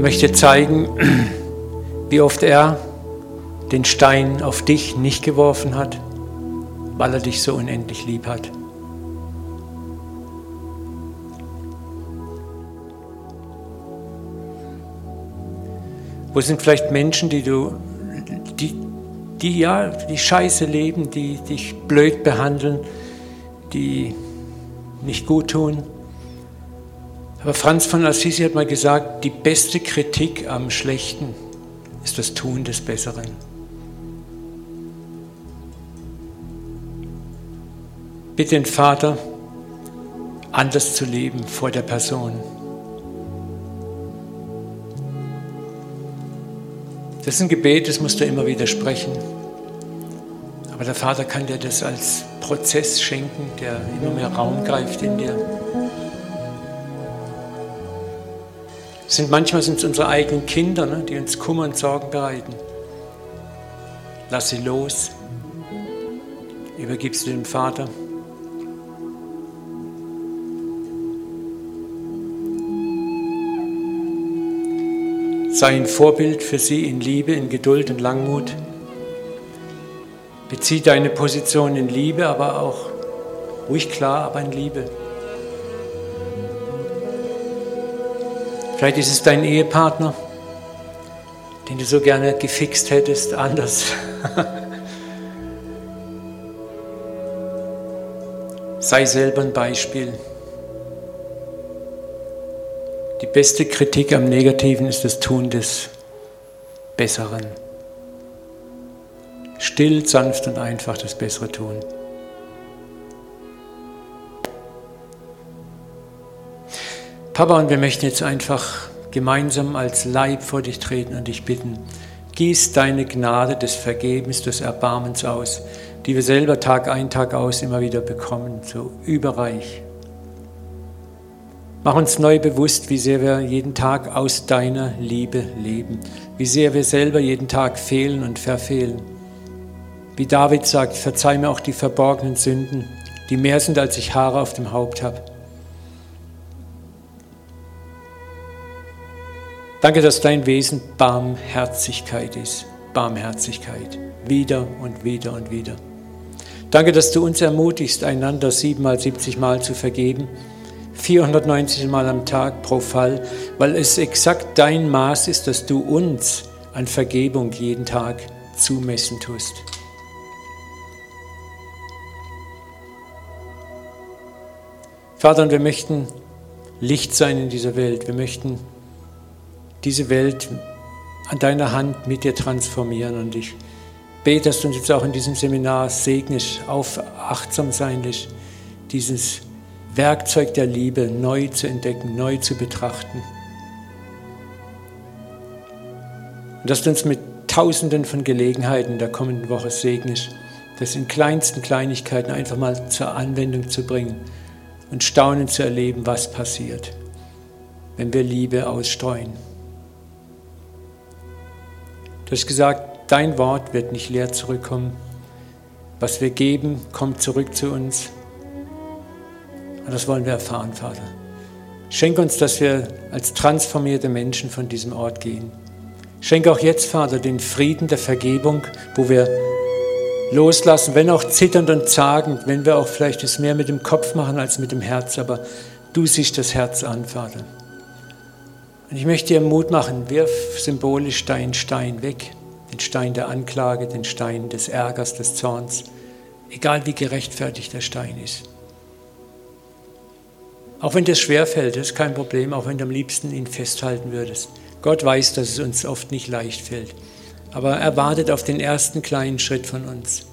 und möchte zeigen, wie oft er den Stein auf dich nicht geworfen hat, weil er dich so unendlich lieb hat. Wo sind vielleicht Menschen, die du, die, die ja, die Scheiße leben, die dich blöd behandeln, die nicht gut tun? Aber Franz von Assisi hat mal gesagt, die beste Kritik am Schlechten ist das Tun des Besseren. Bitte den Vater, anders zu leben vor der Person. Das ist ein Gebet, das musst du immer wieder sprechen. Aber der Vater kann dir das als Prozess schenken, der immer mehr Raum greift in dir. Sind, manchmal sind es unsere eigenen Kinder, ne, die uns Kummer und Sorgen bereiten. Lass sie los. Übergibst du dem Vater. Sei ein Vorbild für sie in Liebe, in Geduld und Langmut. Bezieh deine Position in Liebe, aber auch ruhig klar, aber in Liebe. Vielleicht ist es dein Ehepartner, den du so gerne gefixt hättest, anders. Sei selber ein Beispiel. Die beste Kritik am Negativen ist das Tun des Besseren. Still, sanft und einfach das Bessere tun. Papa, und wir möchten jetzt einfach gemeinsam als Leib vor dich treten und dich bitten, gieß deine Gnade des Vergebens, des Erbarmens aus, die wir selber Tag ein, Tag aus immer wieder bekommen, so überreich. Mach uns neu bewusst, wie sehr wir jeden Tag aus deiner Liebe leben, wie sehr wir selber jeden Tag fehlen und verfehlen. Wie David sagt, verzeih mir auch die verborgenen Sünden, die mehr sind, als ich Haare auf dem Haupt habe. Danke, dass dein Wesen Barmherzigkeit ist. Barmherzigkeit. Wieder und wieder und wieder. Danke, dass du uns ermutigst, einander siebenmal, siebzigmal zu vergeben 490 Mal am Tag pro Fall, weil es exakt dein Maß ist, dass du uns an Vergebung jeden Tag zumessen tust. Vater, und wir möchten Licht sein in dieser Welt. Wir möchten diese Welt an deiner Hand mit dir transformieren. Und ich bete, dass du uns jetzt auch in diesem Seminar segnest, auf achtsam sein lässt, dieses Werkzeug der Liebe neu zu entdecken, neu zu betrachten. Und dass du uns mit Tausenden von Gelegenheiten der kommenden Woche segnest, das in kleinsten Kleinigkeiten einfach mal zur Anwendung zu bringen und staunen zu erleben, was passiert, wenn wir Liebe ausstreuen. Du hast gesagt, dein Wort wird nicht leer zurückkommen. Was wir geben, kommt zurück zu uns. Und das wollen wir erfahren, Vater. Schenk uns, dass wir als transformierte Menschen von diesem Ort gehen. Schenk auch jetzt, Vater, den Frieden der Vergebung, wo wir loslassen, wenn auch zitternd und zagend, wenn wir auch vielleicht es mehr mit dem Kopf machen als mit dem Herz, aber du siehst das Herz an, Vater. Und ich möchte dir Mut machen, wirf symbolisch deinen Stein weg, den Stein der Anklage, den Stein des Ärgers, des Zorns, egal wie gerechtfertigt der Stein ist. Auch wenn das schwerfällt, ist kein Problem, auch wenn du am liebsten ihn festhalten würdest. Gott weiß, dass es uns oft nicht leicht fällt. Aber er wartet auf den ersten kleinen Schritt von uns.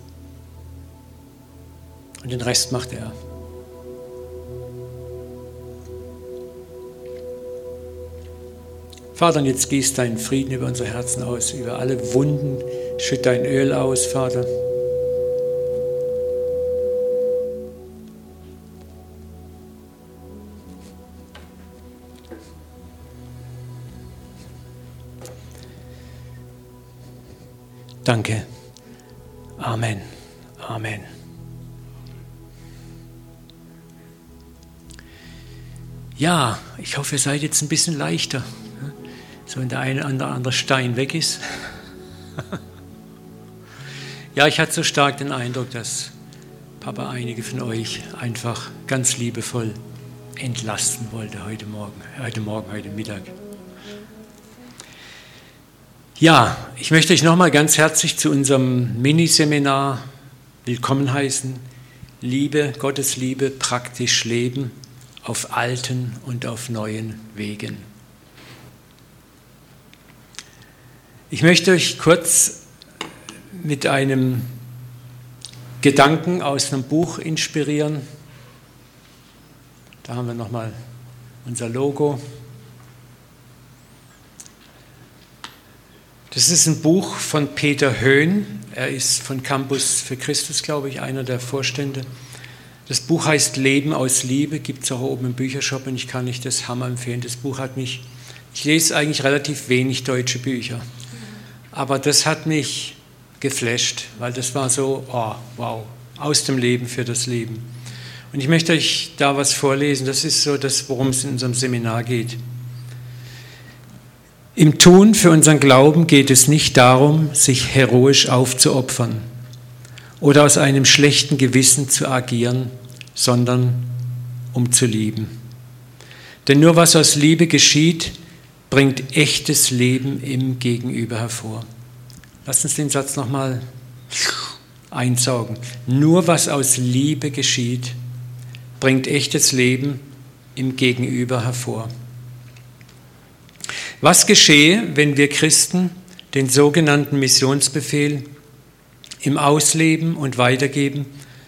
Und den Rest macht er. Vater, und jetzt gießt deinen Frieden über unsere Herzen aus, über alle Wunden, schütt dein Öl aus, Vater. Danke. Amen. Amen. Ja, ich hoffe, ihr seid jetzt ein bisschen leichter. So wenn der eine oder andere Stein weg ist. ja, ich hatte so stark den Eindruck, dass Papa einige von euch einfach ganz liebevoll entlasten wollte heute Morgen, heute Morgen, heute Mittag. Ja, ich möchte euch nochmal ganz herzlich zu unserem Miniseminar willkommen heißen. Liebe, Gottes Liebe, praktisch leben auf alten und auf neuen Wegen. Ich möchte euch kurz mit einem Gedanken aus einem Buch inspirieren. Da haben wir nochmal unser Logo. Das ist ein Buch von Peter Höhn. Er ist von Campus für Christus, glaube ich, einer der Vorstände. Das Buch heißt Leben aus Liebe, gibt es auch oben im Büchershop und ich kann euch das Hammer empfehlen. Das Buch hat mich, ich lese eigentlich relativ wenig deutsche Bücher, aber das hat mich geflasht, weil das war so, oh, wow, aus dem Leben für das Leben. Und ich möchte euch da was vorlesen, das ist so das, worum es in unserem Seminar geht. Im Tun für unseren Glauben geht es nicht darum, sich heroisch aufzuopfern oder aus einem schlechten Gewissen zu agieren, sondern um zu lieben. Denn nur was aus Liebe geschieht, bringt echtes Leben im Gegenüber hervor. Lass uns den Satz nochmal einsaugen. Nur was aus Liebe geschieht, bringt echtes Leben im Gegenüber hervor. Was geschehe, wenn wir Christen den sogenannten Missionsbefehl im Ausleben und Weitergeben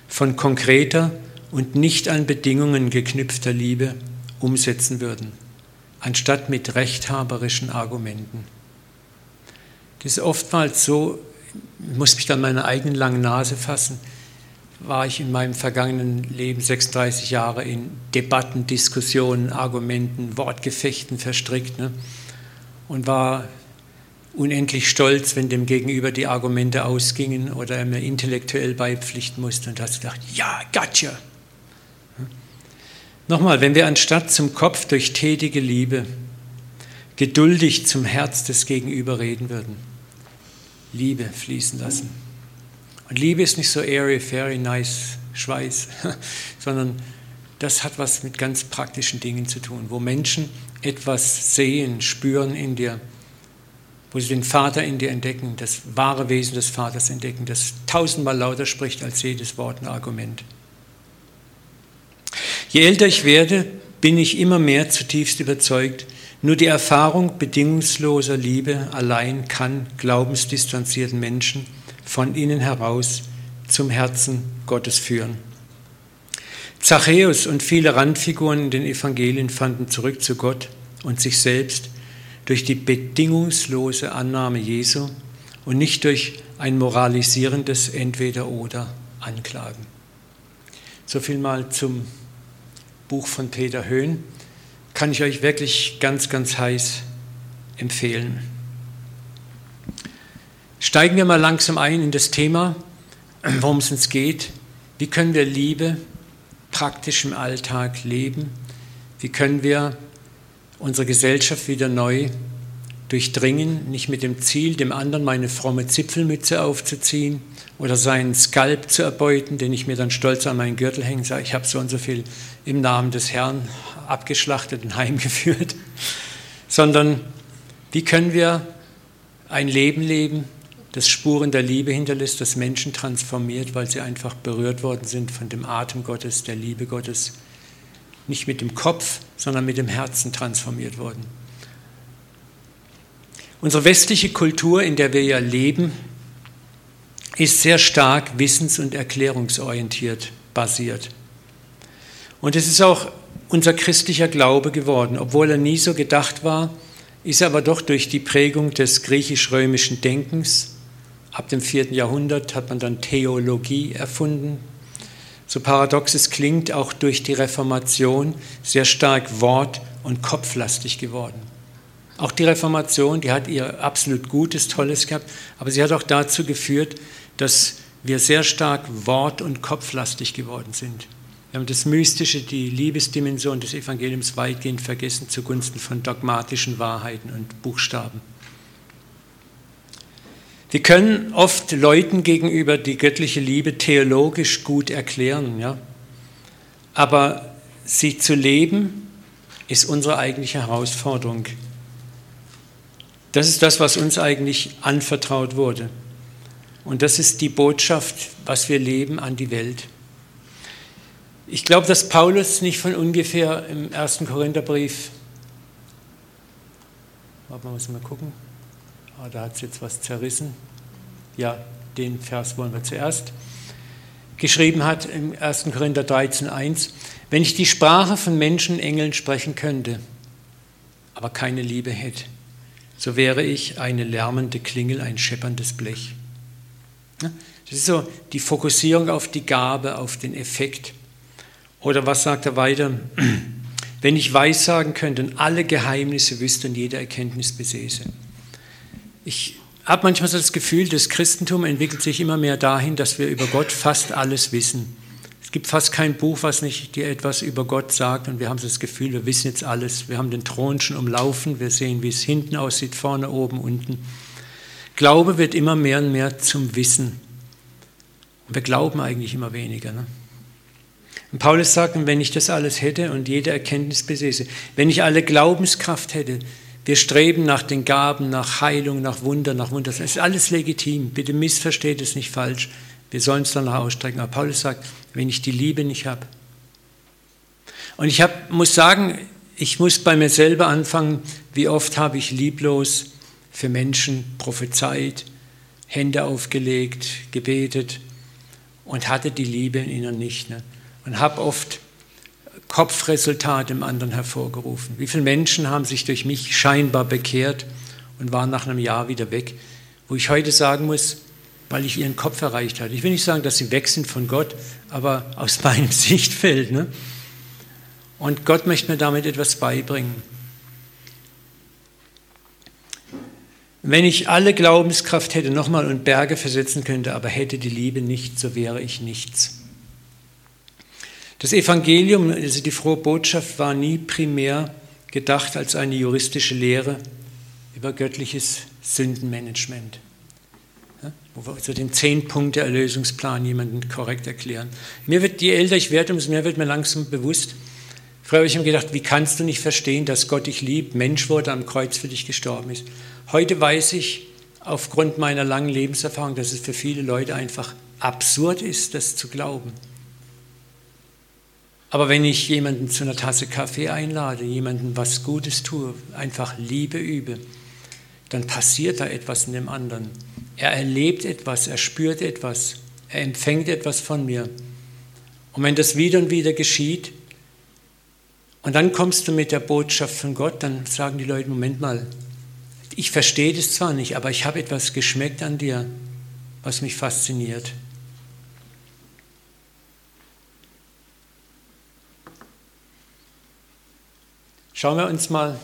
von konkreter und nicht an Bedingungen geknüpfter Liebe umsetzen würden, anstatt mit rechthaberischen Argumenten? Das ist oftmals so, ich muss mich dann meiner eigenen langen Nase fassen, war ich in meinem vergangenen Leben 36 Jahre in Debatten, Diskussionen, Argumenten, Wortgefechten verstrickt. Ne? und war unendlich stolz, wenn dem Gegenüber die Argumente ausgingen oder er mir intellektuell beipflichten musste und hat gedacht, ja, gotcha. Nochmal, wenn wir anstatt zum Kopf durch tätige Liebe geduldig zum Herz des Gegenüber reden würden, Liebe fließen lassen. Und Liebe ist nicht so airy, fairy, nice, Schweiß, sondern das hat was mit ganz praktischen Dingen zu tun, wo Menschen etwas sehen, spüren in dir, wo sie den Vater in dir entdecken, das wahre Wesen des Vaters entdecken, das tausendmal lauter spricht als jedes Wort und Argument. Je älter ich werde, bin ich immer mehr zutiefst überzeugt, nur die Erfahrung bedingungsloser Liebe allein kann glaubensdistanzierten Menschen von innen heraus zum Herzen Gottes führen. Zachäus und viele Randfiguren in den Evangelien fanden zurück zu Gott und sich selbst durch die bedingungslose Annahme Jesu und nicht durch ein moralisierendes Entweder-Oder anklagen. So viel mal zum Buch von Peter Höhn. Kann ich euch wirklich ganz, ganz heiß empfehlen. Steigen wir mal langsam ein in das Thema, worum es uns geht. Wie können wir Liebe praktisch im Alltag leben? Wie können wir unsere Gesellschaft wieder neu durchdringen, nicht mit dem Ziel, dem anderen meine fromme Zipfelmütze aufzuziehen oder seinen Skalp zu erbeuten, den ich mir dann stolz an meinen Gürtel hänge, sage, ich habe so und so viel im Namen des Herrn abgeschlachtet und heimgeführt, sondern wie können wir ein Leben leben, das Spuren der Liebe hinterlässt, das Menschen transformiert, weil sie einfach berührt worden sind von dem Atem Gottes, der Liebe Gottes. Nicht mit dem Kopf, sondern mit dem Herzen transformiert worden. Unsere westliche Kultur, in der wir ja leben, ist sehr stark wissens- und erklärungsorientiert basiert. Und es ist auch unser christlicher Glaube geworden, obwohl er nie so gedacht war, ist er aber doch durch die Prägung des griechisch-römischen Denkens Ab dem vierten Jahrhundert hat man dann Theologie erfunden. So paradox es klingt, auch durch die Reformation sehr stark wort- und kopflastig geworden. Auch die Reformation, die hat ihr absolut Gutes, Tolles gehabt, aber sie hat auch dazu geführt, dass wir sehr stark wort- und kopflastig geworden sind. Wir haben das Mystische, die Liebesdimension des Evangeliums weitgehend vergessen zugunsten von dogmatischen Wahrheiten und Buchstaben. Wir können oft Leuten gegenüber die göttliche Liebe theologisch gut erklären, ja? aber sie zu leben ist unsere eigentliche Herausforderung. Das ist das, was uns eigentlich anvertraut wurde. Und das ist die Botschaft, was wir leben an die Welt. Ich glaube, dass Paulus nicht von ungefähr im ersten Korintherbrief, warte mal, muss mal gucken, ah, da hat es jetzt was zerrissen. Ja, den Vers wollen wir zuerst. Geschrieben hat im 1. Korinther 13,1: Wenn ich die Sprache von Menschen, Engeln sprechen könnte, aber keine Liebe hätte, so wäre ich eine lärmende Klingel, ein schepperndes Blech. Das ist so die Fokussierung auf die Gabe, auf den Effekt. Oder was sagt er weiter? Wenn ich weissagen könnte und alle Geheimnisse wüsste und jede Erkenntnis besäße. Ich habe manchmal so das Gefühl, das Christentum entwickelt sich immer mehr dahin, dass wir über Gott fast alles wissen. Es gibt fast kein Buch, was nicht dir etwas über Gott sagt und wir haben so das Gefühl, wir wissen jetzt alles. Wir haben den Thron schon umlaufen, wir sehen, wie es hinten aussieht, vorne, oben, unten. Glaube wird immer mehr und mehr zum Wissen. Und wir glauben eigentlich immer weniger. Ne? Und Paulus sagt, wenn ich das alles hätte und jede Erkenntnis besäße, wenn ich alle Glaubenskraft hätte, wir streben nach den Gaben, nach Heilung, nach Wunder, nach Wunder. Das ist alles legitim. Bitte missversteht es nicht falsch. Wir sollen es danach ausstrecken. Aber Paulus sagt, wenn ich die Liebe nicht habe. Und ich hab, muss sagen, ich muss bei mir selber anfangen, wie oft habe ich lieblos für Menschen prophezeit, Hände aufgelegt, gebetet und hatte die Liebe in ihnen nicht. Ne? und habe oft Kopfresultate im anderen hervorgerufen. Wie viele Menschen haben sich durch mich scheinbar bekehrt und waren nach einem Jahr wieder weg, wo ich heute sagen muss, weil ich ihren Kopf erreicht hatte. Ich will nicht sagen, dass sie weg sind von Gott, aber aus meinem Sichtfeld. Ne? Und Gott möchte mir damit etwas beibringen. Wenn ich alle Glaubenskraft hätte nochmal und Berge versetzen könnte, aber hätte die Liebe nicht, so wäre ich nichts. Das Evangelium, also die frohe Botschaft, war nie primär gedacht als eine juristische Lehre über göttliches Sündenmanagement, wo wir so den zehn Punkte Erlösungsplan jemandem korrekt erklären. Mir wird, je älter ich werde, umso mehr wird mir langsam bewusst. Früher habe ich mir gedacht, wie kannst du nicht verstehen, dass Gott dich liebt, Mensch wurde, am Kreuz für dich gestorben ist. Heute weiß ich aufgrund meiner langen Lebenserfahrung, dass es für viele Leute einfach absurd ist, das zu glauben. Aber wenn ich jemanden zu einer Tasse Kaffee einlade, jemanden was Gutes tue, einfach Liebe übe, dann passiert da etwas in dem anderen. Er erlebt etwas, er spürt etwas, er empfängt etwas von mir. Und wenn das wieder und wieder geschieht, und dann kommst du mit der Botschaft von Gott, dann sagen die Leute, Moment mal, ich verstehe das zwar nicht, aber ich habe etwas geschmeckt an dir, was mich fasziniert. Schauen wir uns mal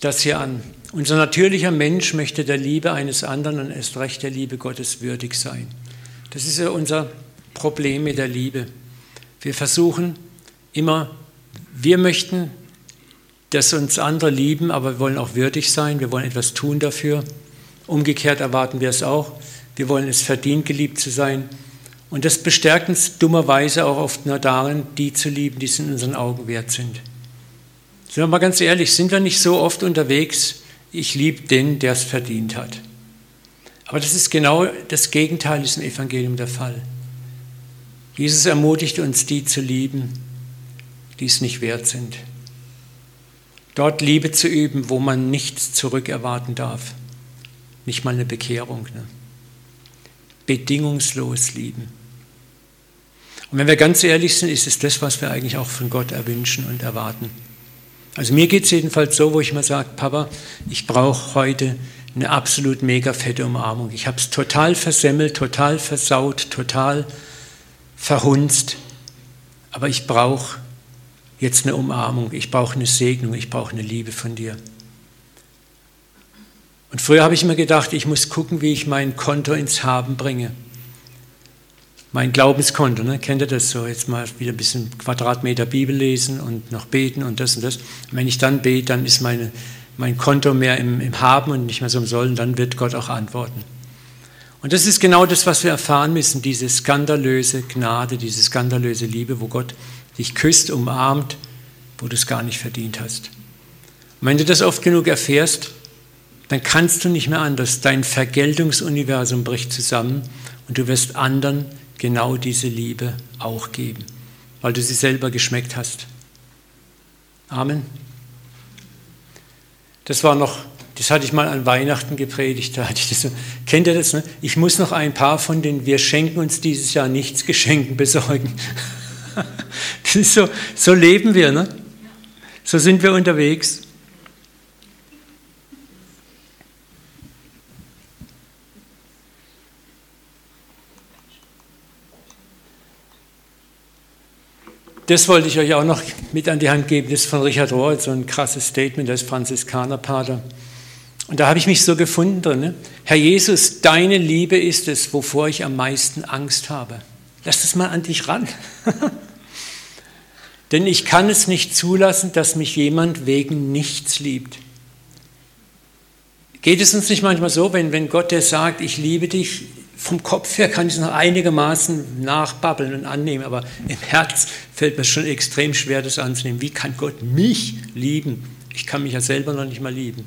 das hier an. Unser natürlicher Mensch möchte der Liebe eines anderen und erst recht der Liebe Gottes würdig sein. Das ist ja unser Problem mit der Liebe. Wir versuchen immer, wir möchten, dass uns andere lieben, aber wir wollen auch würdig sein, wir wollen etwas tun dafür. Umgekehrt erwarten wir es auch. Wir wollen es verdient, geliebt zu sein. Und das bestärkt uns dummerweise auch oft nur darin, die zu lieben, die es in unseren Augen wert sind. Sind wir mal ganz ehrlich, sind wir nicht so oft unterwegs, ich liebe den, der es verdient hat. Aber das ist genau das Gegenteil ist im Evangelium der Fall. Jesus ermutigt uns, die zu lieben, die es nicht wert sind. Dort Liebe zu üben, wo man nichts zurückerwarten darf. Nicht mal eine Bekehrung. Ne? Bedingungslos lieben. Und wenn wir ganz ehrlich sind, ist es das, was wir eigentlich auch von Gott erwünschen und erwarten. Also mir geht es jedenfalls so, wo ich mal sage, Papa, ich brauche heute eine absolut mega fette Umarmung. Ich habe es total versemmelt, total versaut, total verhunzt. Aber ich brauche jetzt eine Umarmung, ich brauche eine Segnung, ich brauche eine Liebe von dir. Und früher habe ich immer gedacht, ich muss gucken, wie ich mein Konto ins Haben bringe. mein Glaubenskonto. Ne? Kennt ihr das so? Jetzt mal wieder ein bisschen Quadratmeter Bibel lesen und noch beten und das und das. Und wenn ich dann bete, dann ist meine, mein Konto mehr im, im Haben und nicht mehr so im Sollen, dann wird Gott auch antworten. Und das ist genau das, was wir erfahren müssen, diese skandalöse Gnade, diese skandalöse Liebe, wo Gott dich küsst, umarmt, wo du es gar nicht verdient hast. Und wenn du das oft genug erfährst, dann kannst du nicht mehr anders. Dein Vergeltungsuniversum bricht zusammen und du wirst anderen genau diese Liebe auch geben, weil du sie selber geschmeckt hast. Amen. Das war noch das hatte ich mal an Weihnachten gepredigt. Da hatte ich das so, kennt ihr das? Ne? Ich muss noch ein paar von den Wir schenken uns dieses Jahr nichts Geschenken besorgen. Das ist so, so leben wir, ne? So sind wir unterwegs. Das wollte ich euch auch noch mit an die Hand geben. Das ist von Richard Rohr, so ein krasses Statement, der ist Franziskanerpater. Und da habe ich mich so gefunden drin. Ne? Herr Jesus, deine Liebe ist es, wovor ich am meisten Angst habe. Lass es mal an dich ran. Denn ich kann es nicht zulassen, dass mich jemand wegen nichts liebt. Geht es uns nicht manchmal so, wenn, wenn Gott der sagt, ich liebe dich, vom Kopf her kann ich es noch einigermaßen nachbabbeln und annehmen, aber im Herz fällt mir schon extrem schwer, das anzunehmen. Wie kann Gott mich lieben? Ich kann mich ja selber noch nicht mal lieben.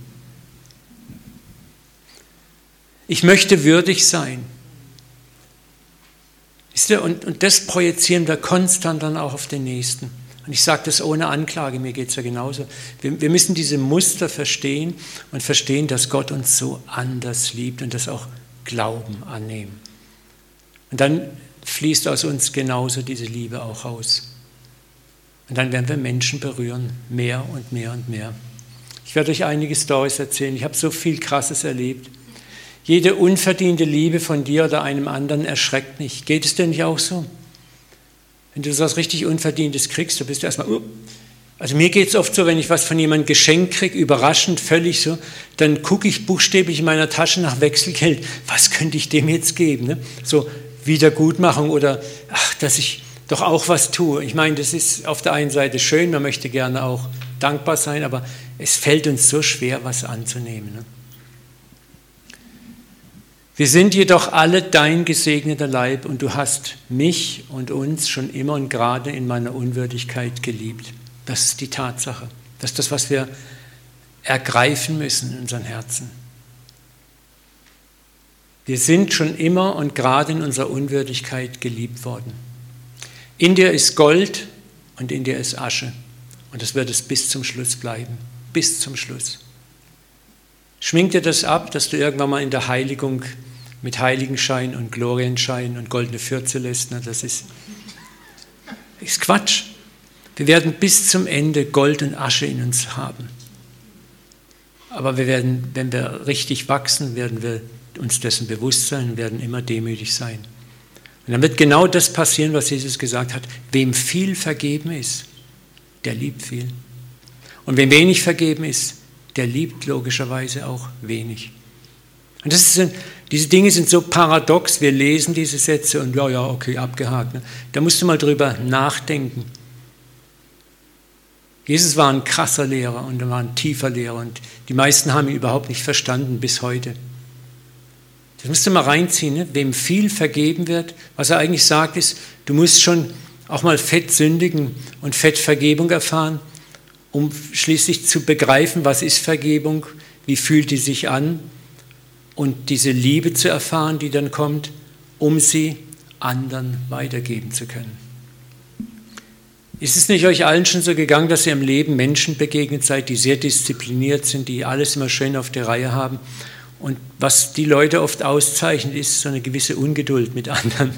Ich möchte würdig sein. Und, und das projizieren wir konstant dann auch auf den Nächsten. Und ich sage das ohne Anklage, mir geht es ja genauso. Wir, wir, müssen diese Muster verstehen und verstehen, dass Gott uns so anders liebt und das auch Glauben annehmen. Und dann fließt aus uns genauso diese Liebe auch raus. Und dann werden wir Menschen berühren, mehr und mehr und mehr. Ich werde euch einige Stories erzählen. Ich habe so viel Krasses erlebt. Jede unverdiente Liebe von dir oder einem anderen erschreckt mich. Geht es dir nicht auch so? Wenn du so was richtig Unverdientes kriegst, dann bist du erstmal, uh. also mir geht es oft so, wenn ich was von jemandem geschenkt kriege, überraschend, völlig so, dann gucke ich buchstäblich in meiner Tasche nach Wechselgeld, was könnte ich dem jetzt geben? Ne? So Wiedergutmachung oder, ach, dass ich doch auch was tue. Ich meine, das ist auf der einen Seite schön, man möchte gerne auch dankbar sein, aber es fällt uns so schwer, was anzunehmen. Ne? Wir sind jedoch alle dein gesegneter Leib und du hast mich und uns schon immer und gerade in meiner Unwürdigkeit geliebt. Das ist die Tatsache. Das ist das, was wir ergreifen müssen in unseren Herzen. Wir sind schon immer und gerade in unserer Unwürdigkeit geliebt worden. In dir ist Gold und in dir ist Asche. Und das wird es bis zum Schluss bleiben. Bis zum Schluss. Schwingt dir das ab, dass du irgendwann mal in der Heiligung mit Heiligenschein und Glorienschein und goldene Fürze lässt. Das ist, ist Quatsch. Wir werden bis zum Ende Gold und Asche in uns haben. Aber wir werden, wenn wir richtig wachsen, werden wir uns dessen bewusst sein und werden immer demütig sein. Und dann wird genau das passieren, was Jesus gesagt hat. Wem viel vergeben ist, der liebt viel. Und wem wenig vergeben ist, der liebt logischerweise auch wenig. Und das ist, diese Dinge sind so paradox. Wir lesen diese Sätze und ja, ja, okay, abgehakt. Ne? Da musst du mal drüber nachdenken. Jesus war ein krasser Lehrer und er war ein tiefer Lehrer und die meisten haben ihn überhaupt nicht verstanden bis heute. Das musst du mal reinziehen, ne? wem viel vergeben wird. Was er eigentlich sagt, ist, du musst schon auch mal fett sündigen und fett Vergebung erfahren, um schließlich zu begreifen, was ist Vergebung, wie fühlt die sich an und diese Liebe zu erfahren, die dann kommt, um sie anderen weitergeben zu können. Ist es nicht euch allen schon so gegangen, dass ihr im Leben Menschen begegnet seid, die sehr diszipliniert sind, die alles immer schön auf der Reihe haben? Und was die Leute oft auszeichnet, ist so eine gewisse Ungeduld mit anderen.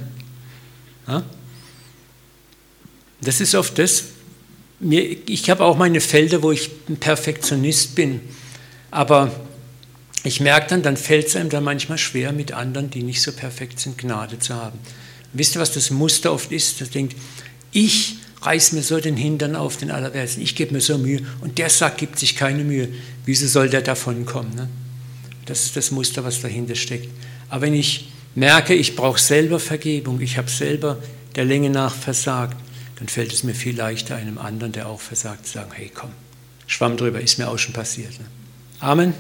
Das ist oft das. Ich habe auch meine Felder, wo ich ein Perfektionist bin. Aber ich merke dann, dann fällt es einem dann manchmal schwer, mit anderen, die nicht so perfekt sind, Gnade zu haben. Wisst ihr, was das Muster oft ist? Das denkt, ich reiß mir so den Hintern auf den Allerwertesten, ich gebe mir so Mühe und der sagt, gibt sich keine Mühe. Wieso soll der davon kommen? Ne? Das ist das Muster, was dahinter steckt. Aber wenn ich merke, ich brauche selber Vergebung, ich habe selber der Länge nach versagt, dann fällt es mir viel leichter, einem anderen, der auch versagt, zu sagen, hey komm, schwamm drüber, ist mir auch schon passiert. Ne? Amen.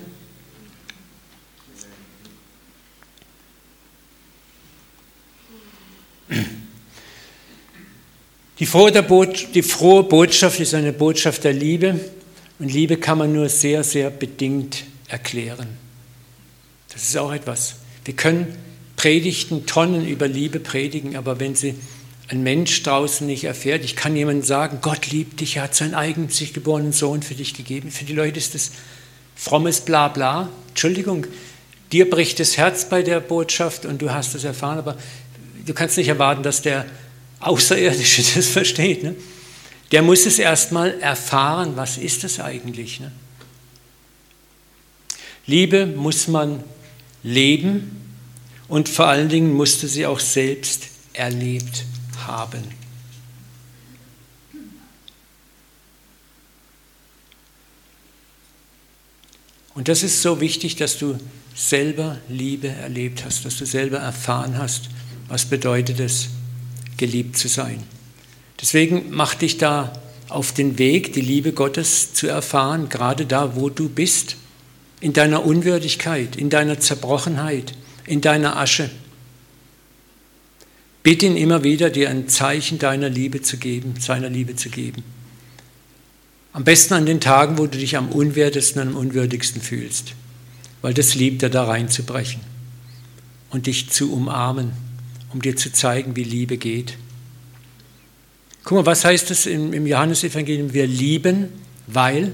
Die frohe, die frohe Botschaft ist eine Botschaft der Liebe und Liebe kann man nur sehr, sehr bedingt erklären. Das ist auch etwas. Wir können Predigten, Tonnen über Liebe predigen, aber wenn sie ein Mensch draußen nicht erfährt, ich kann jemandem sagen, Gott liebt dich, er hat seinen eigenen sich geborenen Sohn für dich gegeben. Für die Leute ist das frommes Blabla. Entschuldigung, dir bricht das Herz bei der Botschaft und du hast es erfahren, aber du kannst nicht erwarten, dass der Außerirdische das versteht. Ne? Der muss es erstmal erfahren, was ist das eigentlich. Ne? Liebe muss man leben und vor allen Dingen musste sie auch selbst erlebt haben. Und das ist so wichtig, dass du selber Liebe erlebt hast, dass du selber erfahren hast, was bedeutet es, geliebt zu sein. Deswegen mach dich da auf den Weg, die Liebe Gottes zu erfahren, gerade da, wo du bist, in deiner Unwürdigkeit, in deiner Zerbrochenheit, in deiner Asche. Bitte ihn immer wieder, dir ein Zeichen deiner Liebe zu geben, seiner Liebe zu geben. Am besten an den Tagen, wo du dich am unwertesten, am unwürdigsten fühlst, weil das liebt er da reinzubrechen und dich zu umarmen, um dir zu zeigen, wie Liebe geht. Guck mal, was heißt es im, im Johannesevangelium? Wir lieben, weil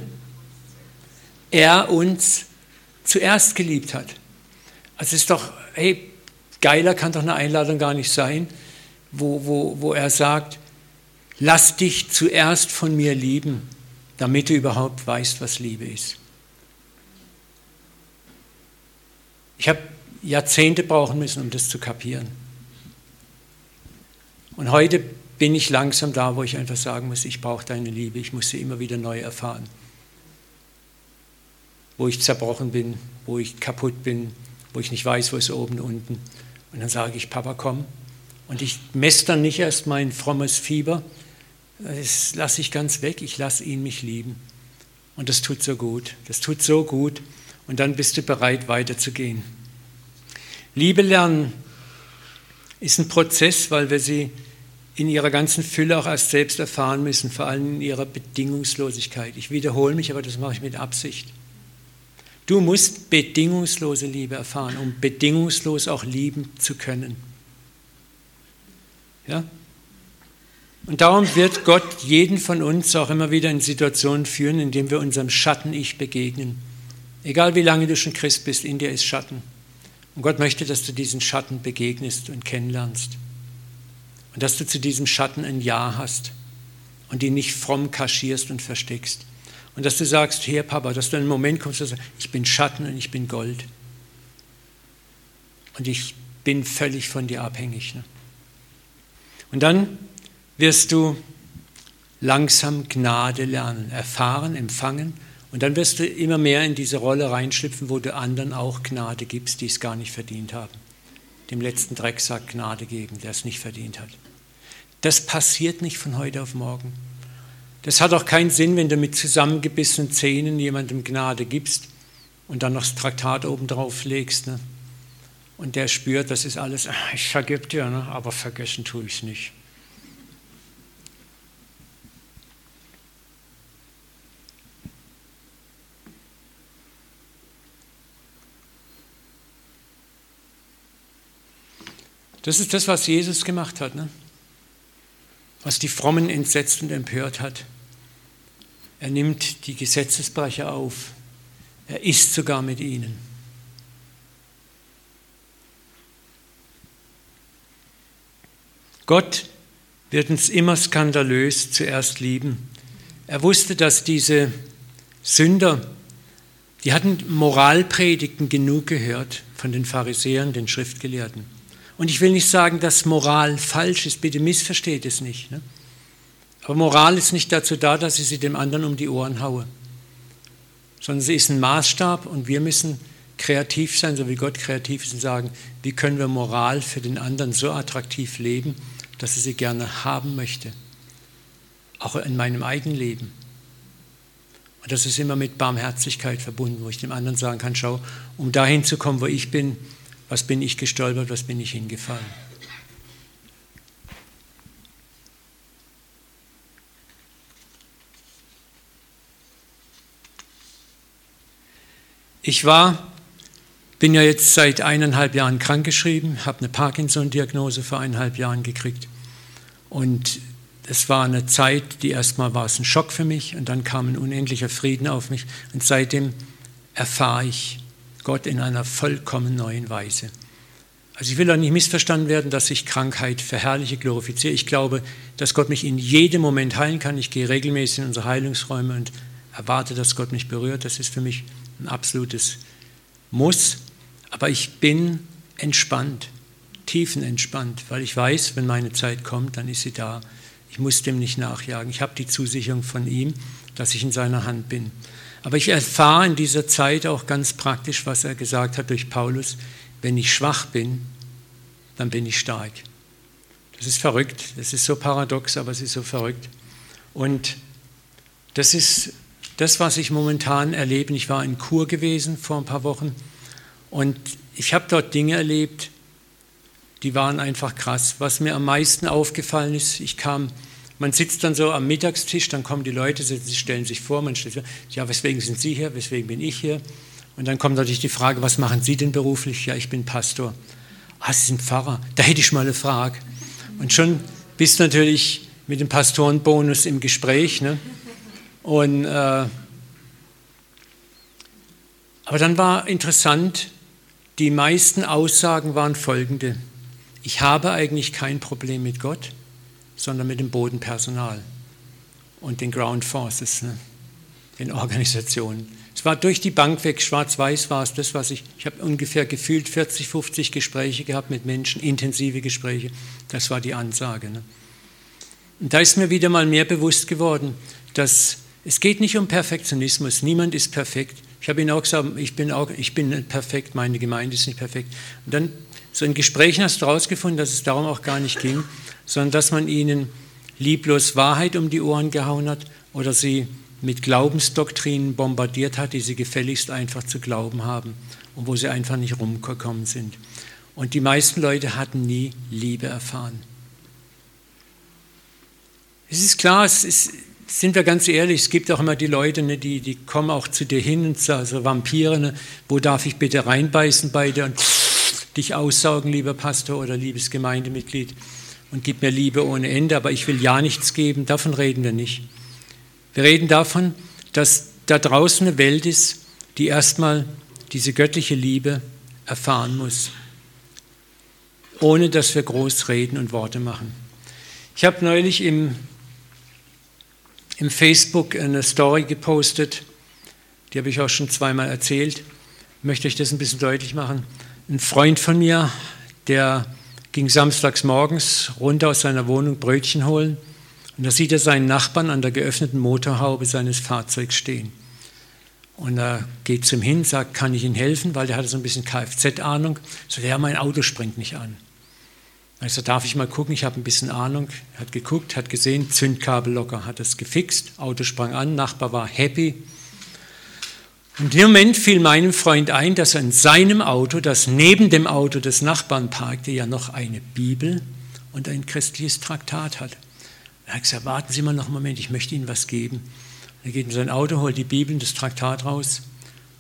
er uns zuerst geliebt hat. Also es ist doch, hey, geiler kann doch eine Einladung gar nicht sein, wo, wo, wo er sagt, lass dich zuerst von mir lieben, damit du überhaupt weißt, was Liebe ist. Ich habe Jahrzehnte brauchen müssen, um das zu kapieren. Und heute bin ich langsam da, wo ich einfach sagen muss, ich brauche deine Liebe, ich muss sie immer wieder neu erfahren. Wo ich zerbrochen bin, wo ich kaputt bin, wo ich nicht weiß, wo ist oben und unten. Und dann sage ich, Papa, komm. Und ich messe dann nicht erst mein frommes Fieber, das lasse ich ganz weg, ich lasse ihn mich lieben. Und das tut so gut, das tut so gut. Und dann bist du bereit, weiterzugehen. Liebe lernen ist ein Prozess, weil wir sie in ihrer ganzen Fülle auch erst selbst erfahren müssen, vor allem in ihrer Bedingungslosigkeit. Ich wiederhole mich, aber das mache ich mit Absicht. Du musst bedingungslose Liebe erfahren, um bedingungslos auch lieben zu können. Ja? Und darum wird Gott jeden von uns auch immer wieder in Situationen führen, in denen wir unserem Schatten-Ich begegnen. Egal wie lange du schon Christ bist, in dir ist Schatten. Und Gott möchte, dass du diesen Schatten begegnest und kennenlernst. Und dass du zu diesem Schatten ein Ja hast und ihn nicht fromm kaschierst und versteckst. Und dass du sagst, hier Papa, dass du in einen Moment kommst, du sagst, ich bin Schatten und ich bin Gold. Und ich bin völlig von dir abhängig. Ne? Und dann wirst du langsam Gnade lernen, erfahren, empfangen. Und dann wirst du immer mehr in diese Rolle reinschlüpfen, wo du anderen auch Gnade gibst, die es gar nicht verdient haben. Dem letzten Drecksack Gnade geben, der es nicht verdient hat. Das passiert nicht von heute auf morgen. Das hat auch keinen Sinn, wenn du mit zusammengebissenen Zähnen jemandem Gnade gibst und dann noch das Traktat oben drauf legst. Ne? Und der spürt, das ist alles, ich vergib dir, ne? aber vergessen tue ich es nicht. Das ist das, was Jesus gemacht hat, ne? was die Frommen entsetzt und empört hat. Er nimmt die Gesetzesbrecher auf. Er isst sogar mit ihnen. Gott wird uns immer skandalös zuerst lieben. Er wusste, dass diese Sünder, die hatten Moralpredigten genug gehört von den Pharisäern, den Schriftgelehrten. Und ich will nicht sagen, dass Moral falsch ist, bitte missversteht es nicht. Ne? Aber Moral ist nicht dazu da, dass ich sie dem anderen um die Ohren haue, sondern sie ist ein Maßstab und wir müssen kreativ sein, so wie Gott kreativ ist und sagen, wie können wir Moral für den anderen so attraktiv leben, dass er sie gerne haben möchte. Auch in meinem eigenen Leben. Und das ist immer mit Barmherzigkeit verbunden, wo ich dem anderen sagen kann, schau, um dahin zu kommen, wo ich bin, was bin ich gestolpert, was bin ich hingefallen. Ich war, bin ja jetzt seit eineinhalb Jahren krankgeschrieben, habe eine Parkinson-Diagnose vor eineinhalb Jahren gekriegt. Und es war eine Zeit, die erstmal war es ein Schock für mich und dann kam ein unendlicher Frieden auf mich. Und seitdem erfahre ich Gott in einer vollkommen neuen Weise. Also ich will auch nicht missverstanden werden, dass ich Krankheit verherrliche, glorifiziere. Ich glaube, dass Gott mich in jedem Moment heilen kann. Ich gehe regelmäßig in unsere Heilungsräume und erwarte, dass Gott mich berührt. Das ist für mich ein absolutes Muss, aber ich bin entspannt, tiefenentspannt, weil ich weiß, wenn meine Zeit kommt, dann ist sie da. Ich muss dem nicht nachjagen. Ich habe die Zusicherung von ihm, dass ich in seiner Hand bin. Aber ich erfahre in dieser Zeit auch ganz praktisch, was er gesagt hat durch Paulus, wenn ich schwach bin, dann bin ich stark. Das ist verrückt, das ist so paradox, aber es ist so verrückt. Und das ist das, was ich momentan erlebe, ich war in Kur gewesen vor ein paar Wochen und ich habe dort Dinge erlebt, die waren einfach krass. Was mir am meisten aufgefallen ist, ich kam, man sitzt dann so am Mittagstisch, dann kommen die Leute, sie stellen sich vor, man stellt, ja, weswegen sind Sie hier, weswegen bin ich hier? Und dann kommt natürlich die Frage, was machen Sie denn beruflich? Ja, ich bin Pastor. Ah, Sie sind Pfarrer. Da hätte ich mal eine Frage. Und schon bist du natürlich mit dem Pastorenbonus im Gespräch. Ne? Und, äh, aber dann war interessant, die meisten Aussagen waren folgende. Ich habe eigentlich kein Problem mit Gott, sondern mit dem Bodenpersonal und den Ground Forces, ne, den Organisationen. Es war durch die Bank weg, schwarz-weiß war es das, was ich, ich habe ungefähr gefühlt 40, 50 Gespräche gehabt mit Menschen, intensive Gespräche. Das war die Ansage. Ne. Und da ist mir wieder mal mehr bewusst geworden, dass es geht nicht um Perfektionismus. Niemand ist perfekt. Ich habe Ihnen auch gesagt, ich bin, auch, ich bin nicht perfekt, meine Gemeinde ist nicht perfekt. Und dann, so in Gesprächen hast du herausgefunden, dass es darum auch gar nicht ging, sondern dass man ihnen lieblos Wahrheit um die Ohren gehauen hat oder sie mit Glaubensdoktrinen bombardiert hat, die sie gefälligst einfach zu glauben haben und wo sie einfach nicht rumgekommen sind. Und die meisten Leute hatten nie Liebe erfahren. Es ist klar, es ist, sind wir ganz ehrlich, es gibt auch immer die Leute, ne, die, die kommen auch zu dir hin und sagen, also Vampire, ne, wo darf ich bitte reinbeißen bei dir und dich aussaugen, lieber Pastor oder liebes Gemeindemitglied und gib mir Liebe ohne Ende, aber ich will ja nichts geben, davon reden wir nicht. Wir reden davon, dass da draußen eine Welt ist, die erstmal diese göttliche Liebe erfahren muss, ohne dass wir groß reden und Worte machen. Ich habe neulich im im Facebook eine Story gepostet, die habe ich auch schon zweimal erzählt. Ich möchte euch das ein bisschen deutlich machen. Ein Freund von mir, der ging samstags morgens runter aus seiner Wohnung Brötchen holen und da sieht er seinen Nachbarn an der geöffneten Motorhaube seines Fahrzeugs stehen. Und er geht zum hin, sagt, kann ich Ihnen helfen, weil der hatte so ein bisschen Kfz-Ahnung. So, ja, mein Auto springt nicht an. Also darf ich mal gucken, ich habe ein bisschen Ahnung. Er hat geguckt, hat gesehen, Zündkabel locker, hat es gefixt, Auto sprang an, Nachbar war happy. Und im Moment fiel meinem Freund ein, dass er in seinem Auto, das neben dem Auto des Nachbarn parkte, ja noch eine Bibel und ein christliches Traktat hat. Er hat gesagt, warten Sie mal noch einen Moment, ich möchte Ihnen was geben. Er geht in sein Auto, holt die Bibel und das Traktat raus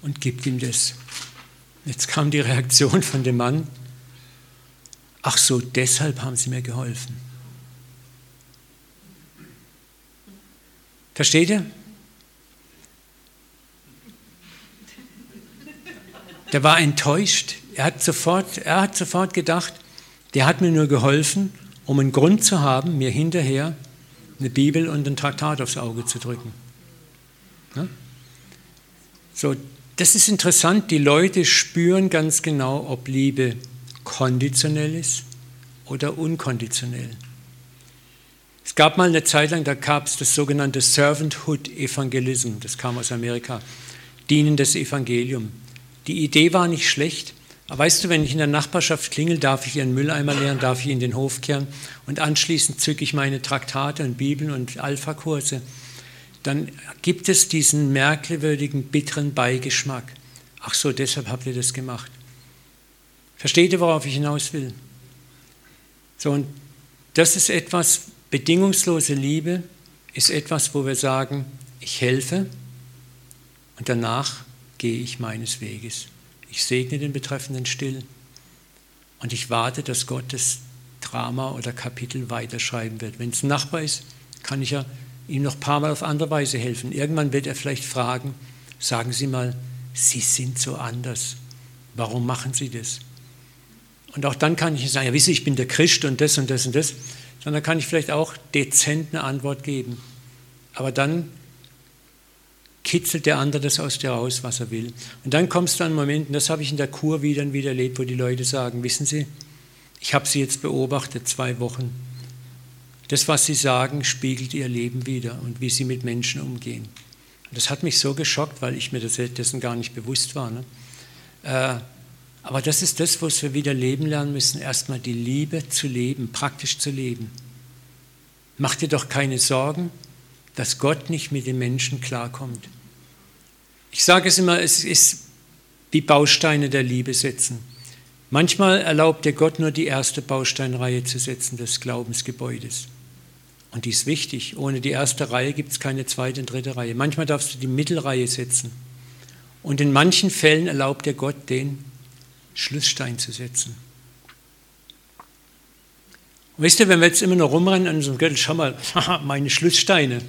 und gibt ihm das. Jetzt kam die Reaktion von dem Mann, Ach so, deshalb haben sie mir geholfen. Versteht ihr? Der war enttäuscht. Er hat, sofort, er hat sofort gedacht, der hat mir nur geholfen, um einen Grund zu haben, mir hinterher eine Bibel und ein Traktat aufs Auge zu drücken. Ja? So, das ist interessant. Die Leute spüren ganz genau, ob Liebe konditionell ist oder unkonditionell. Es gab mal eine Zeit lang, da gab es das sogenannte Servanthood Evangelism, das kam aus Amerika, dienendes Evangelium. Die Idee war nicht schlecht, aber weißt du, wenn ich in der Nachbarschaft klingel, darf ich ihren Mülleimer leeren, darf ich in den Hof kehren und anschließend zücke ich meine Traktate und Bibeln und Alpha-Kurse, dann gibt es diesen merkwürdigen, bitteren Beigeschmack. Ach so, deshalb habt ihr das gemacht. Versteht ihr, worauf ich hinaus will? So, und das ist etwas, bedingungslose Liebe ist etwas, wo wir sagen, ich helfe und danach gehe ich meines Weges. Ich segne den Betreffenden still und ich warte, dass Gott das Drama oder Kapitel weiterschreiben wird. Wenn es ein Nachbar ist, kann ich ja ihm noch ein paar Mal auf andere Weise helfen. Irgendwann wird er vielleicht fragen, sagen Sie mal, Sie sind so anders. Warum machen Sie das? Und auch dann kann ich nicht sagen, ja, wissen Sie, ich bin der Christ und das und das und das, sondern kann ich vielleicht auch dezent eine Antwort geben. Aber dann kitzelt der andere das aus dir raus, was er will. Und dann kommst du an einen Moment, und das habe ich in der Kur wieder wieder erlebt, wo die Leute sagen, wissen Sie, ich habe Sie jetzt beobachtet, zwei Wochen. Das, was Sie sagen, spiegelt Ihr Leben wieder und wie Sie mit Menschen umgehen. Und das hat mich so geschockt, weil ich mir dessen gar nicht bewusst war. Ne? Äh, aber das ist das, was wir wieder leben lernen müssen, erstmal die Liebe zu leben, praktisch zu leben. Mach dir doch keine Sorgen, dass Gott nicht mit den Menschen klarkommt. Ich sage es immer, es ist wie Bausteine der Liebe setzen. Manchmal erlaubt dir Gott nur die erste Bausteinreihe zu setzen des Glaubensgebäudes. Und die ist wichtig. Ohne die erste Reihe gibt es keine zweite und dritte Reihe. Manchmal darfst du die Mittelreihe setzen. Und in manchen Fällen erlaubt dir Gott, den Schlussstein zu setzen. Wisst ihr, wenn wir jetzt immer noch rumrennen an unserem Gürtel, schau mal, meine Schlusssteine,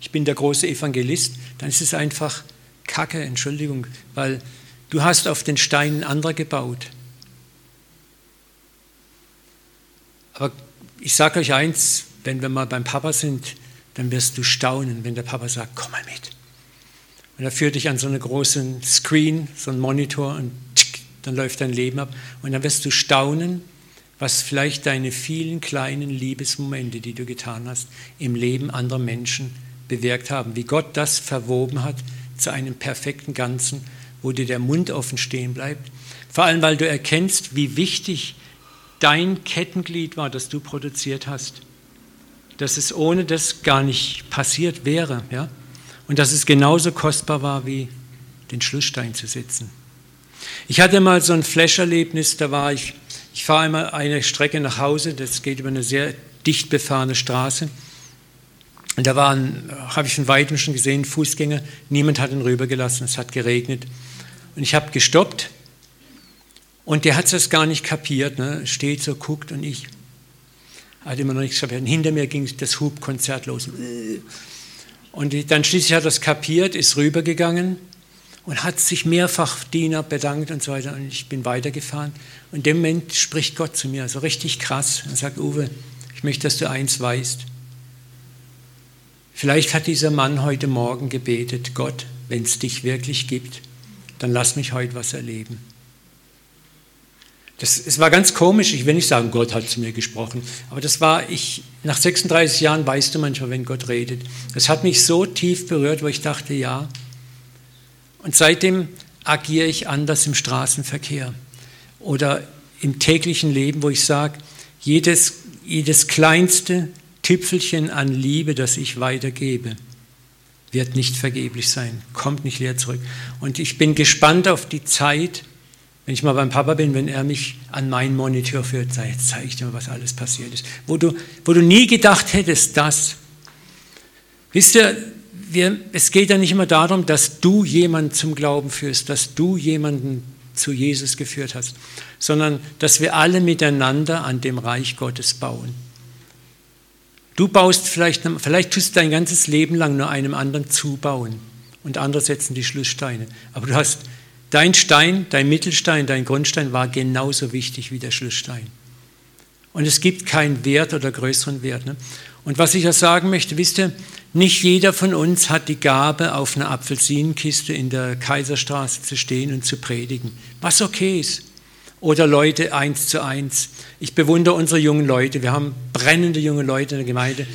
ich bin der große Evangelist, dann ist es einfach Kacke, Entschuldigung, weil du hast auf den Steinen anderer gebaut. Aber ich sage euch eins, wenn wir mal beim Papa sind, dann wirst du staunen, wenn der Papa sagt, komm mal mit. Und er führt dich an so einen großen Screen, so einen Monitor und dann läuft dein Leben ab. Und dann wirst du staunen, was vielleicht deine vielen kleinen Liebesmomente, die du getan hast, im Leben anderer Menschen bewirkt haben. Wie Gott das verwoben hat zu einem perfekten Ganzen, wo dir der Mund offen stehen bleibt. Vor allem, weil du erkennst, wie wichtig dein Kettenglied war, das du produziert hast. Dass es ohne das gar nicht passiert wäre. Ja? Und dass es genauso kostbar war, wie den Schlussstein zu setzen. Ich hatte mal so ein Flash-Erlebnis, da war ich, ich fahre einmal eine Strecke nach Hause, das geht über eine sehr dicht befahrene Straße. Und da waren, habe ich von weitem schon gesehen, Fußgänger, niemand hat ihn rübergelassen, es hat geregnet. Und ich habe gestoppt und der hat das gar nicht kapiert, ne? steht so, guckt und ich hatte immer noch nichts kapiert. Und hinter mir ging das Hubkonzert los. Und dann schließlich hat er das kapiert, ist rübergegangen und hat sich mehrfach Diener bedankt und so weiter. Und ich bin weitergefahren. Und in dem Moment spricht Gott zu mir, so richtig krass. Er sagt, Uwe, ich möchte, dass du eins weißt. Vielleicht hat dieser Mann heute Morgen gebetet, Gott, wenn es dich wirklich gibt, dann lass mich heute was erleben. Das, es war ganz komisch, ich will nicht sagen, Gott hat zu mir gesprochen, aber das war, ich, nach 36 Jahren weißt du manchmal, wenn Gott redet. Das hat mich so tief berührt, wo ich dachte, ja. Und seitdem agiere ich anders im Straßenverkehr oder im täglichen Leben, wo ich sage, jedes, jedes kleinste Tüpfelchen an Liebe, das ich weitergebe, wird nicht vergeblich sein, kommt nicht leer zurück. Und ich bin gespannt auf die Zeit, wenn ich mal beim Papa bin, wenn er mich an meinen Monitor führt, sag, jetzt zeige ich dir mal, was alles passiert ist. Wo du, wo du nie gedacht hättest, das. Wisst ihr, wir, es geht ja nicht immer darum, dass du jemanden zum Glauben führst, dass du jemanden zu Jesus geführt hast, sondern dass wir alle miteinander an dem Reich Gottes bauen. Du baust vielleicht, vielleicht tust du dein ganzes Leben lang nur einem anderen zubauen und andere setzen die Schlusssteine. Aber du hast dein Stein, dein Mittelstein, dein Grundstein war genauso wichtig wie der Schlussstein. Und es gibt keinen Wert oder größeren Wert. Ne? Und was ich ja sagen möchte, wisst ihr, nicht jeder von uns hat die Gabe, auf einer Apfelsinenkiste in der Kaiserstraße zu stehen und zu predigen, was okay ist oder Leute eins zu eins. Ich bewundere unsere jungen Leute. Wir haben brennende junge Leute in der Gemeinde,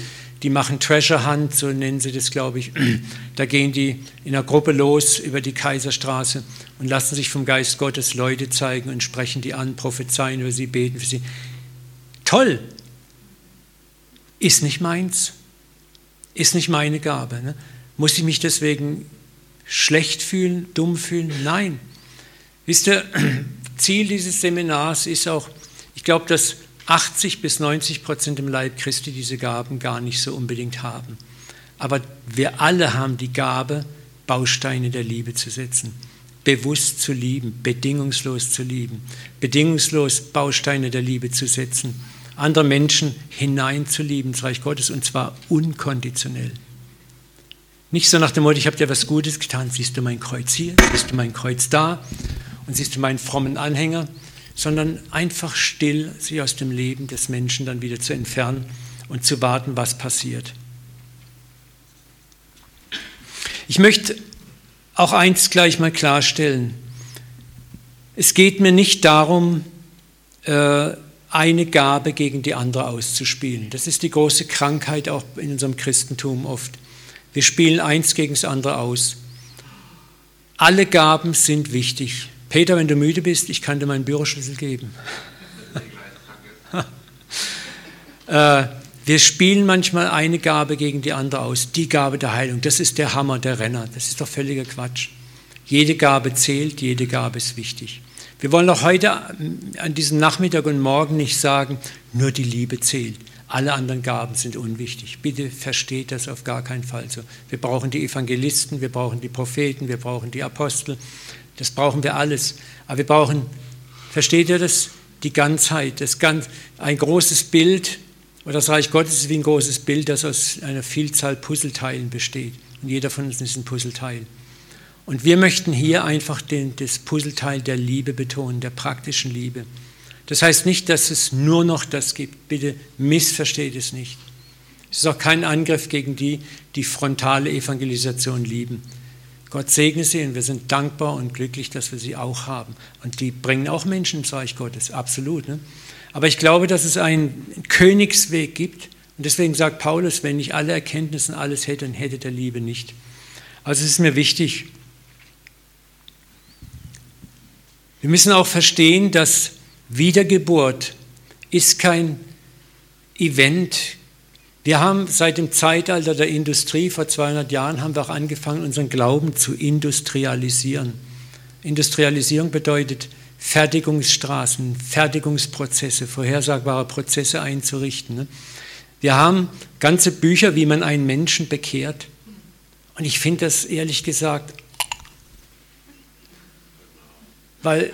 die machen Treasure Hunt, so nennen sie das, glaube ich. Da gehen die in einer Gruppe los über die Kaiserstraße und lassen sich vom Geist Gottes Leute zeigen und sprechen die an, prophezeien über sie, beten für sie. Toll! Ist nicht meins. Ist nicht meine Gabe. Ne? Muss ich mich deswegen schlecht fühlen, dumm fühlen? Nein. Wisst ihr, Ziel dieses Seminars ist auch, ich glaube, dass 80 bis 90 Prozent im Leib Christi diese Gaben gar nicht so unbedingt haben. Aber wir alle haben die Gabe, Bausteine der Liebe zu setzen, bewusst zu lieben, bedingungslos zu lieben, bedingungslos Bausteine der Liebe zu setzen, andere Menschen hineinzulieben ins Reich Gottes und zwar unkonditionell. Nicht so nach dem Motto, ich habe dir was Gutes getan, siehst du mein Kreuz hier, siehst du mein Kreuz da und siehst du meinen frommen Anhänger, sondern einfach still sich aus dem Leben des Menschen dann wieder zu entfernen und zu warten, was passiert. Ich möchte auch eins gleich mal klarstellen. Es geht mir nicht darum, äh, eine Gabe gegen die andere auszuspielen. Das ist die große Krankheit auch in unserem Christentum oft. Wir spielen eins gegen das andere aus. Alle Gaben sind wichtig. Peter, wenn du müde bist, ich kann dir meinen Büroschlüssel geben. äh, wir spielen manchmal eine Gabe gegen die andere aus. Die Gabe der Heilung, das ist der Hammer, der Renner. Das ist doch völliger Quatsch. Jede Gabe zählt, jede Gabe ist wichtig. Wir wollen auch heute an diesem Nachmittag und Morgen nicht sagen, nur die Liebe zählt. Alle anderen Gaben sind unwichtig. Bitte versteht das auf gar keinen Fall so. Wir brauchen die Evangelisten, wir brauchen die Propheten, wir brauchen die Apostel, das brauchen wir alles. Aber wir brauchen, versteht ihr das? Die Ganzheit, das ganz, ein großes Bild, oder das Reich Gottes ist wie ein großes Bild, das aus einer Vielzahl Puzzleteilen besteht. Und jeder von uns ist ein Puzzleteil. Und wir möchten hier einfach den, das Puzzleteil der Liebe betonen, der praktischen Liebe. Das heißt nicht, dass es nur noch das gibt. Bitte missversteht es nicht. Es ist auch kein Angriff gegen die, die frontale Evangelisation lieben. Gott segne sie und wir sind dankbar und glücklich, dass wir sie auch haben. Und die bringen auch Menschen ins Reich Gottes, absolut. Ne? Aber ich glaube, dass es einen Königsweg gibt. Und deswegen sagt Paulus, wenn ich alle Erkenntnisse alles hätte, dann hätte der Liebe nicht. Also es ist mir wichtig. Wir müssen auch verstehen, dass Wiedergeburt ist kein Event, wir haben seit dem Zeitalter der Industrie, vor 200 Jahren, haben wir auch angefangen, unseren Glauben zu industrialisieren. Industrialisierung bedeutet Fertigungsstraßen, Fertigungsprozesse, vorhersagbare Prozesse einzurichten. Ne? Wir haben ganze Bücher, wie man einen Menschen bekehrt. Und ich finde das ehrlich gesagt, weil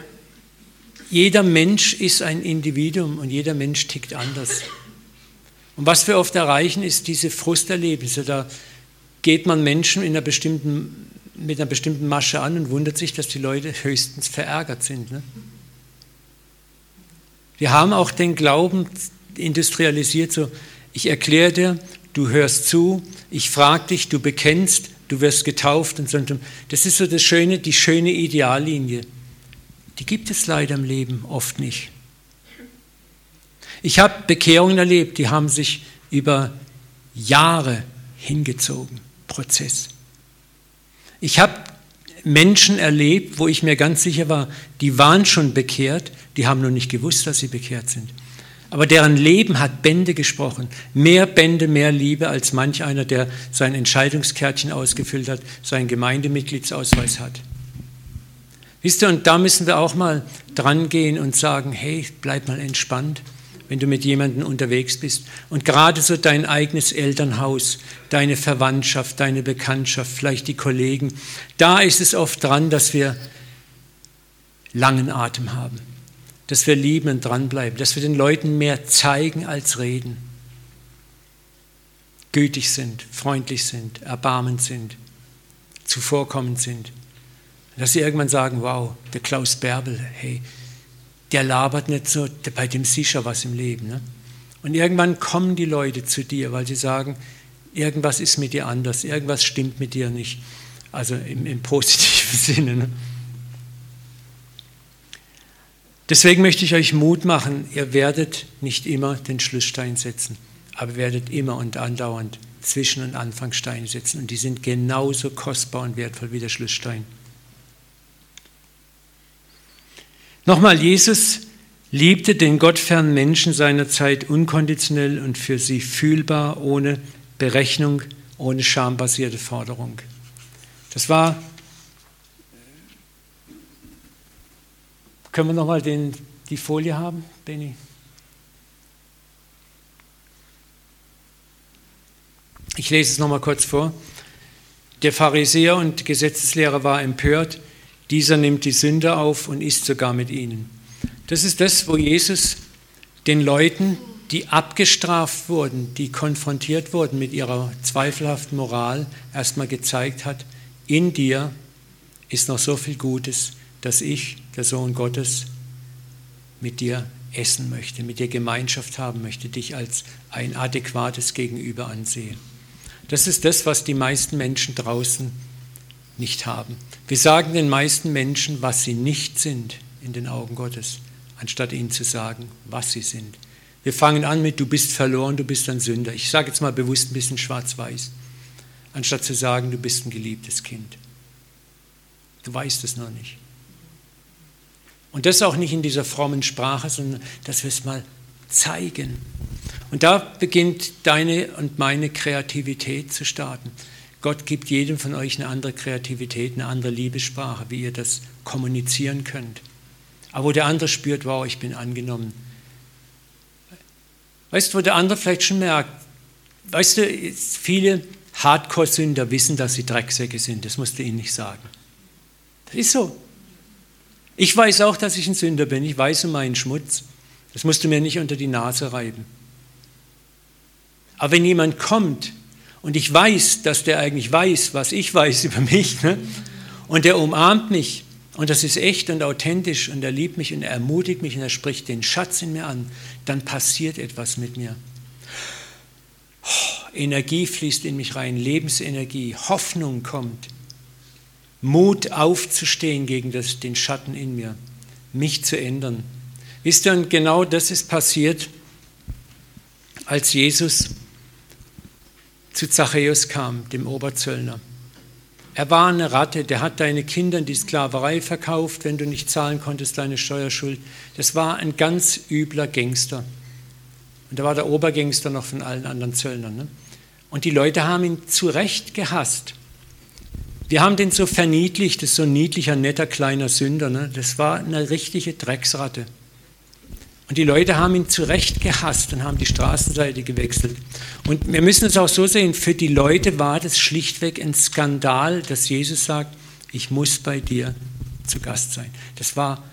jeder Mensch ist ein Individuum und jeder Mensch tickt anders. Und was wir oft erreichen, ist diese Frusterlebnisse. Da geht man Menschen einer mit einer bestimmten Masche an und wundert sich, dass die Leute höchstens verärgert sind. Ne? Wir haben auch den Glauben industrialisiert, so ich erkläre dir, du hörst zu, ich frage dich, du bekennst, du wirst getauft und so. Das ist so das schöne, die schöne Ideallinie. Die gibt es leider im Leben oft nicht. Ich habe Bekehrungen erlebt, die haben sich über Jahre hingezogen, Prozess. Ich habe Menschen erlebt, wo ich mir ganz sicher war, die waren schon bekehrt, die haben nur nicht gewusst, dass sie bekehrt sind. Aber deren Leben hat Bände gesprochen. Mehr Bände, mehr Liebe als manch einer, der sein Entscheidungskärtchen ausgefüllt hat, seinen Gemeindemitgliedsausweis hat. Wisst ihr, und da müssen wir auch mal dran gehen und sagen, hey, bleib mal entspannt wenn du mit jemandem unterwegs bist. Und gerade so dein eigenes Elternhaus, deine Verwandtschaft, deine Bekanntschaft, vielleicht die Kollegen, da ist es oft dran, dass wir langen Atem haben, dass wir lieben und dranbleiben, dass wir den Leuten mehr zeigen als reden, gütig sind, freundlich sind, erbarmend sind, zuvorkommend sind. Dass sie irgendwann sagen, wow, der Klaus Bärbel, hey, der labert nicht so, bei dem sicher was im Leben. Ne? Und irgendwann kommen die Leute zu dir, weil sie sagen, irgendwas ist mit dir anders, irgendwas stimmt mit dir nicht. Also im, im positiven Sinne. Ne? Deswegen möchte ich euch Mut machen, ihr werdet nicht immer den Schlussstein setzen. aber werdet immer und andauernd Zwischen- und Anfangssteine setzen. Und die sind genauso kostbar und wertvoll wie der Schlussstein. Nochmal, Jesus liebte den gottfernen Menschen seiner Zeit unkonditionell und für sie fühlbar, ohne Berechnung, ohne schambasierte Forderung. Das war, können wir nochmal die Folie haben, Benny? Ich lese es nochmal kurz vor. Der Pharisäer und Gesetzeslehrer war empört. Dieser nimmt die Sünder auf und isst sogar mit ihnen. Das ist das, wo Jesus den Leuten, die abgestraft wurden, die konfrontiert wurden mit ihrer zweifelhaften Moral, erstmal gezeigt hat, in dir ist noch so viel Gutes, dass ich, der Sohn Gottes, mit dir essen möchte, mit dir Gemeinschaft haben möchte, dich als ein adäquates Gegenüber ansehe. Das ist das, was die meisten Menschen draußen nicht haben. Wir sagen den meisten Menschen, was sie nicht sind in den Augen Gottes, anstatt ihnen zu sagen, was sie sind. Wir fangen an mit, du bist verloren, du bist ein Sünder. Ich sage jetzt mal bewusst ein bisschen schwarz-weiß, anstatt zu sagen, du bist ein geliebtes Kind. Du weißt es noch nicht. Und das auch nicht in dieser frommen Sprache, sondern dass wir es mal zeigen. Und da beginnt deine und meine Kreativität zu starten. Gott gibt jedem von euch eine andere Kreativität, eine andere Liebessprache, wie ihr das kommunizieren könnt. Aber wo der andere spürt, wow, ich bin angenommen. Weißt du, wo der andere vielleicht schon merkt, weißt du, viele Hardcore-Sünder wissen, dass sie Drecksäcke sind. Das musst du ihnen nicht sagen. Das ist so. Ich weiß auch, dass ich ein Sünder bin. Ich weiß um meinen Schmutz. Das musst du mir nicht unter die Nase reiben. Aber wenn jemand kommt und ich weiß, dass der eigentlich weiß, was ich weiß über mich, ne? und der umarmt mich und das ist echt und authentisch und er liebt mich und er ermutigt mich und er spricht den Schatz in mir an, dann passiert etwas mit mir. Oh, Energie fließt in mich rein, Lebensenergie, Hoffnung kommt, Mut aufzustehen gegen das, den Schatten in mir, mich zu ändern. Wisst ihr, und genau das ist passiert, als Jesus zu Zachäus kam, dem Oberzöllner. Er war eine Ratte, der hat deine Kinder in die Sklaverei verkauft, wenn du nicht zahlen konntest, deine Steuerschuld. Das war ein ganz übler Gangster. Und da war der Obergangster noch von allen anderen Zöllnern. Ne? Und die Leute haben ihn zu Recht gehasst. Wir haben den so verniedlicht, das ist so ein niedlicher, netter, kleiner Sünder. Ne? Das war eine richtige Drecksratte. Und die Leute haben ihn zu Recht gehasst und haben die Straßenseite gewechselt. Und wir müssen es auch so sehen, für die Leute war das schlichtweg ein Skandal, dass Jesus sagt, ich muss bei dir zu Gast sein. Das war,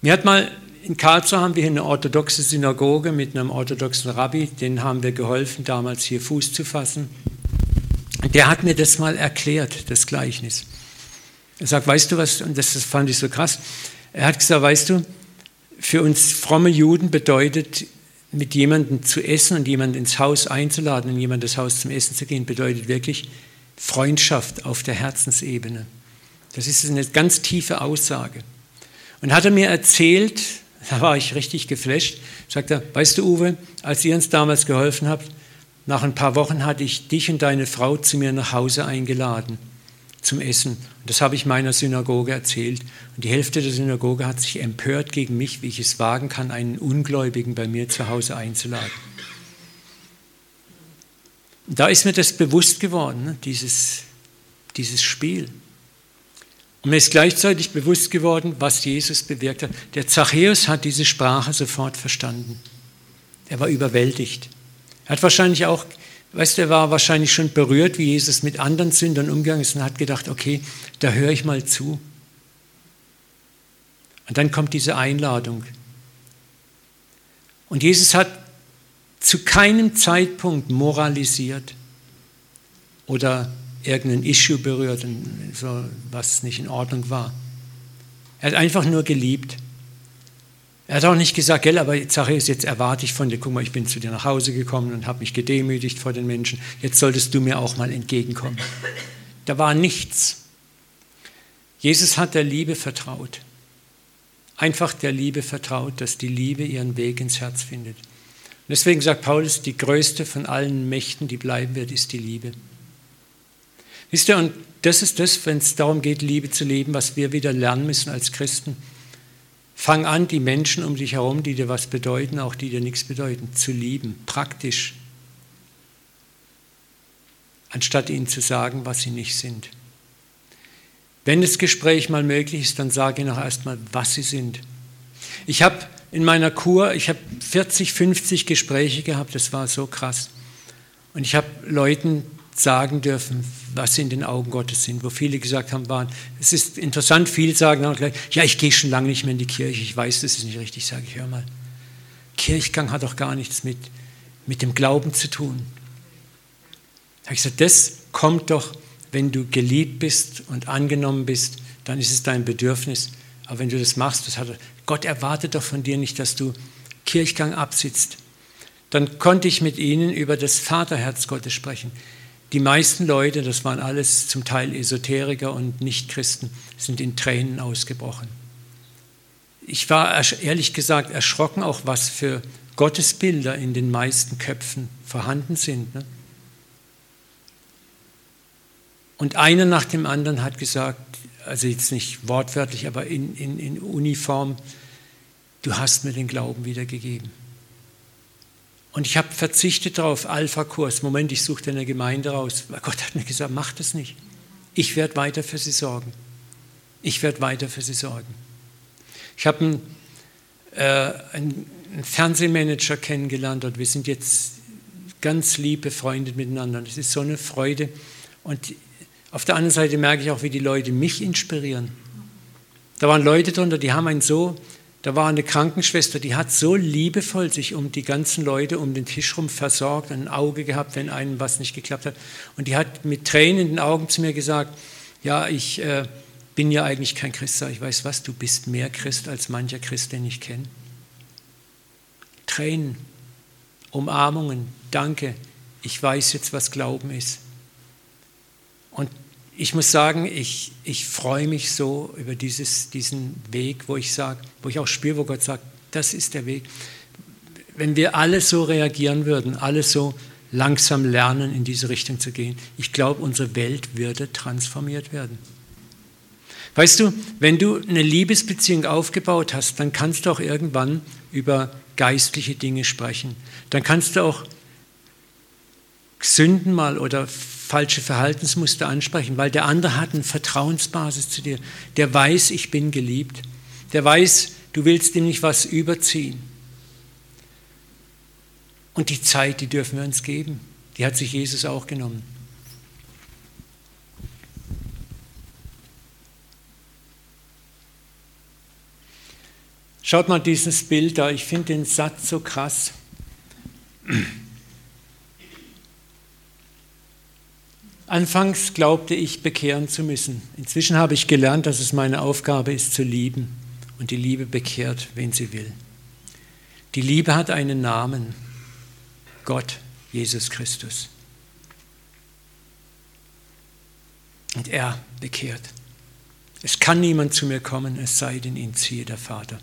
mir hat mal, in Karlsruhe haben wir hier eine orthodoxe Synagoge mit einem orthodoxen Rabbi, den haben wir geholfen, damals hier Fuß zu fassen. Der hat mir das mal erklärt, das Gleichnis. Er sagt, weißt du was, und das, das fand ich so krass, er hat gesagt, weißt du, für uns fromme Juden bedeutet, mit jemandem zu essen und jemanden ins Haus einzuladen und jemand das Haus zum Essen zu gehen, bedeutet wirklich Freundschaft auf der Herzensebene. Das ist eine ganz tiefe Aussage. Und hat er mir erzählt, da war ich richtig geflasht, sagt er, weißt du Uwe, als ihr uns damals geholfen habt, nach ein paar Wochen hatte ich dich und deine Frau zu mir nach Hause eingeladen zum Essen. Und das habe ich meiner Synagoge erzählt. Und die Hälfte der Synagoge hat sich empört gegen mich, wie ich es wagen kann, einen Ungläubigen bei mir zu Hause einzuladen. Und da ist mir das bewusst geworden, ne, dieses, dieses Spiel. Und mir ist gleichzeitig bewusst geworden, was Jesus bewirkt hat. Der Zachäus hat diese Sprache sofort verstanden. Er war überwältigt. Er hat wahrscheinlich auch Weißt du, er war wahrscheinlich schon berührt, wie Jesus mit anderen Sündern umgegangen ist und hat gedacht, okay, da höre ich mal zu. Und dann kommt diese Einladung. Und Jesus hat zu keinem Zeitpunkt moralisiert oder irgendein Issue berührt, was nicht in Ordnung war. Er hat einfach nur geliebt. Er hat auch nicht gesagt, gell, aber Zachäus, jetzt erwarte ich von dir, guck mal, ich bin zu dir nach Hause gekommen und habe mich gedemütigt vor den Menschen, jetzt solltest du mir auch mal entgegenkommen. Da war nichts. Jesus hat der Liebe vertraut. Einfach der Liebe vertraut, dass die Liebe ihren Weg ins Herz findet. deswegen sagt Paulus, die größte von allen Mächten, die bleiben wird, ist die Liebe. Wisst ihr, und das ist das, wenn es darum geht, Liebe zu leben, was wir wieder lernen müssen als Christen. Fang an, die Menschen um dich herum, die dir was bedeuten, auch die dir nichts bedeuten, zu lieben, praktisch, anstatt ihnen zu sagen, was sie nicht sind. Wenn das Gespräch mal möglich ist, dann sage ihnen auch erstmal, was sie sind. Ich habe in meiner Kur, ich habe 40, 50 Gespräche gehabt, das war so krass. Und ich habe Leuten sagen dürfen, was sie in den Augen Gottes sind, wo viele gesagt haben, waren, es ist interessant, viele sagen auch gleich, ja, ich gehe schon lange nicht mehr in die Kirche, ich weiß, das ist nicht richtig, sage ich, hör mal. Kirchgang hat doch gar nichts mit, mit dem Glauben zu tun. Da habe ich gesagt, das kommt doch, wenn du geliebt bist und angenommen bist, dann ist es dein Bedürfnis. Aber wenn du das machst, das hat, Gott erwartet doch von dir nicht, dass du Kirchgang absitzt. Dann konnte ich mit ihnen über das Vaterherz Gottes sprechen. Die meisten Leute, das waren alles zum Teil Esoteriker und Nichtchristen, sind in Tränen ausgebrochen. Ich war ehrlich gesagt erschrocken, auch was für Gottesbilder in den meisten Köpfen vorhanden sind. Ne? Und einer nach dem anderen hat gesagt, also jetzt nicht wortwörtlich, aber in, in, in Uniform, du hast mir den Glauben wiedergegeben. Und ich habe verzichtet darauf, Alpha-Kurs. Moment, ich suche eine Gemeinde raus. Gott hat mir gesagt, mach das nicht. Ich werde weiter für sie sorgen. Ich werde weiter für sie sorgen. Ich habe einen, äh, einen, Fernsehmanager kennengelernt und wir sind jetzt ganz lieb befreundet miteinander. Das ist so eine Freude. Und auf der anderen Seite merke ich auch, wie die Leute mich inspirieren. Da waren Leute drunter, die haben einen so da war eine Krankenschwester, die hat so liebevoll sich um die ganzen Leute um den Tisch rum versorgt, ein Auge gehabt, wenn einem was nicht geklappt hat. Und die hat mit Tränen in den Augen zu mir gesagt, ja, ich äh, bin ja eigentlich kein Christ. Ich weiß was, du bist mehr Christ als mancher Christ, den ich kenne. Tränen, Umarmungen, danke, ich weiß jetzt, was Glauben ist. Ich muss sagen, ich, ich freue mich so über dieses, diesen Weg, wo ich sage, wo ich auch spüre, wo Gott sagt, das ist der Weg. Wenn wir alle so reagieren würden, alle so langsam lernen, in diese Richtung zu gehen, ich glaube, unsere Welt würde transformiert werden. Weißt du, wenn du eine Liebesbeziehung aufgebaut hast, dann kannst du auch irgendwann über geistliche Dinge sprechen. Dann kannst du auch Sünden mal oder falsche Verhaltensmuster ansprechen, weil der andere hat eine Vertrauensbasis zu dir. Der weiß, ich bin geliebt. Der weiß, du willst ihm nicht was überziehen. Und die Zeit, die dürfen wir uns geben. Die hat sich Jesus auch genommen. Schaut mal dieses Bild da, ich finde den Satz so krass. Anfangs glaubte ich, bekehren zu müssen. Inzwischen habe ich gelernt, dass es meine Aufgabe ist, zu lieben. Und die Liebe bekehrt, wen sie will. Die Liebe hat einen Namen. Gott, Jesus Christus. Und er bekehrt. Es kann niemand zu mir kommen, es sei denn, ihn ziehe der Vater.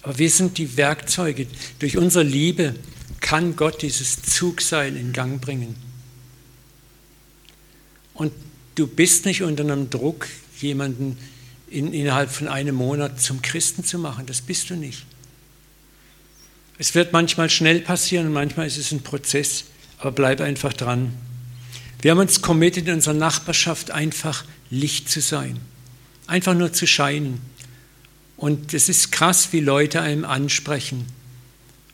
Aber wir sind die Werkzeuge. Durch unsere Liebe kann Gott dieses Zugseil in Gang bringen. Und du bist nicht unter einem Druck, jemanden in, innerhalb von einem Monat zum Christen zu machen. Das bist du nicht. Es wird manchmal schnell passieren und manchmal ist es ein Prozess, aber bleib einfach dran. Wir haben uns committed, in unserer Nachbarschaft einfach Licht zu sein, einfach nur zu scheinen. Und es ist krass, wie Leute einem ansprechen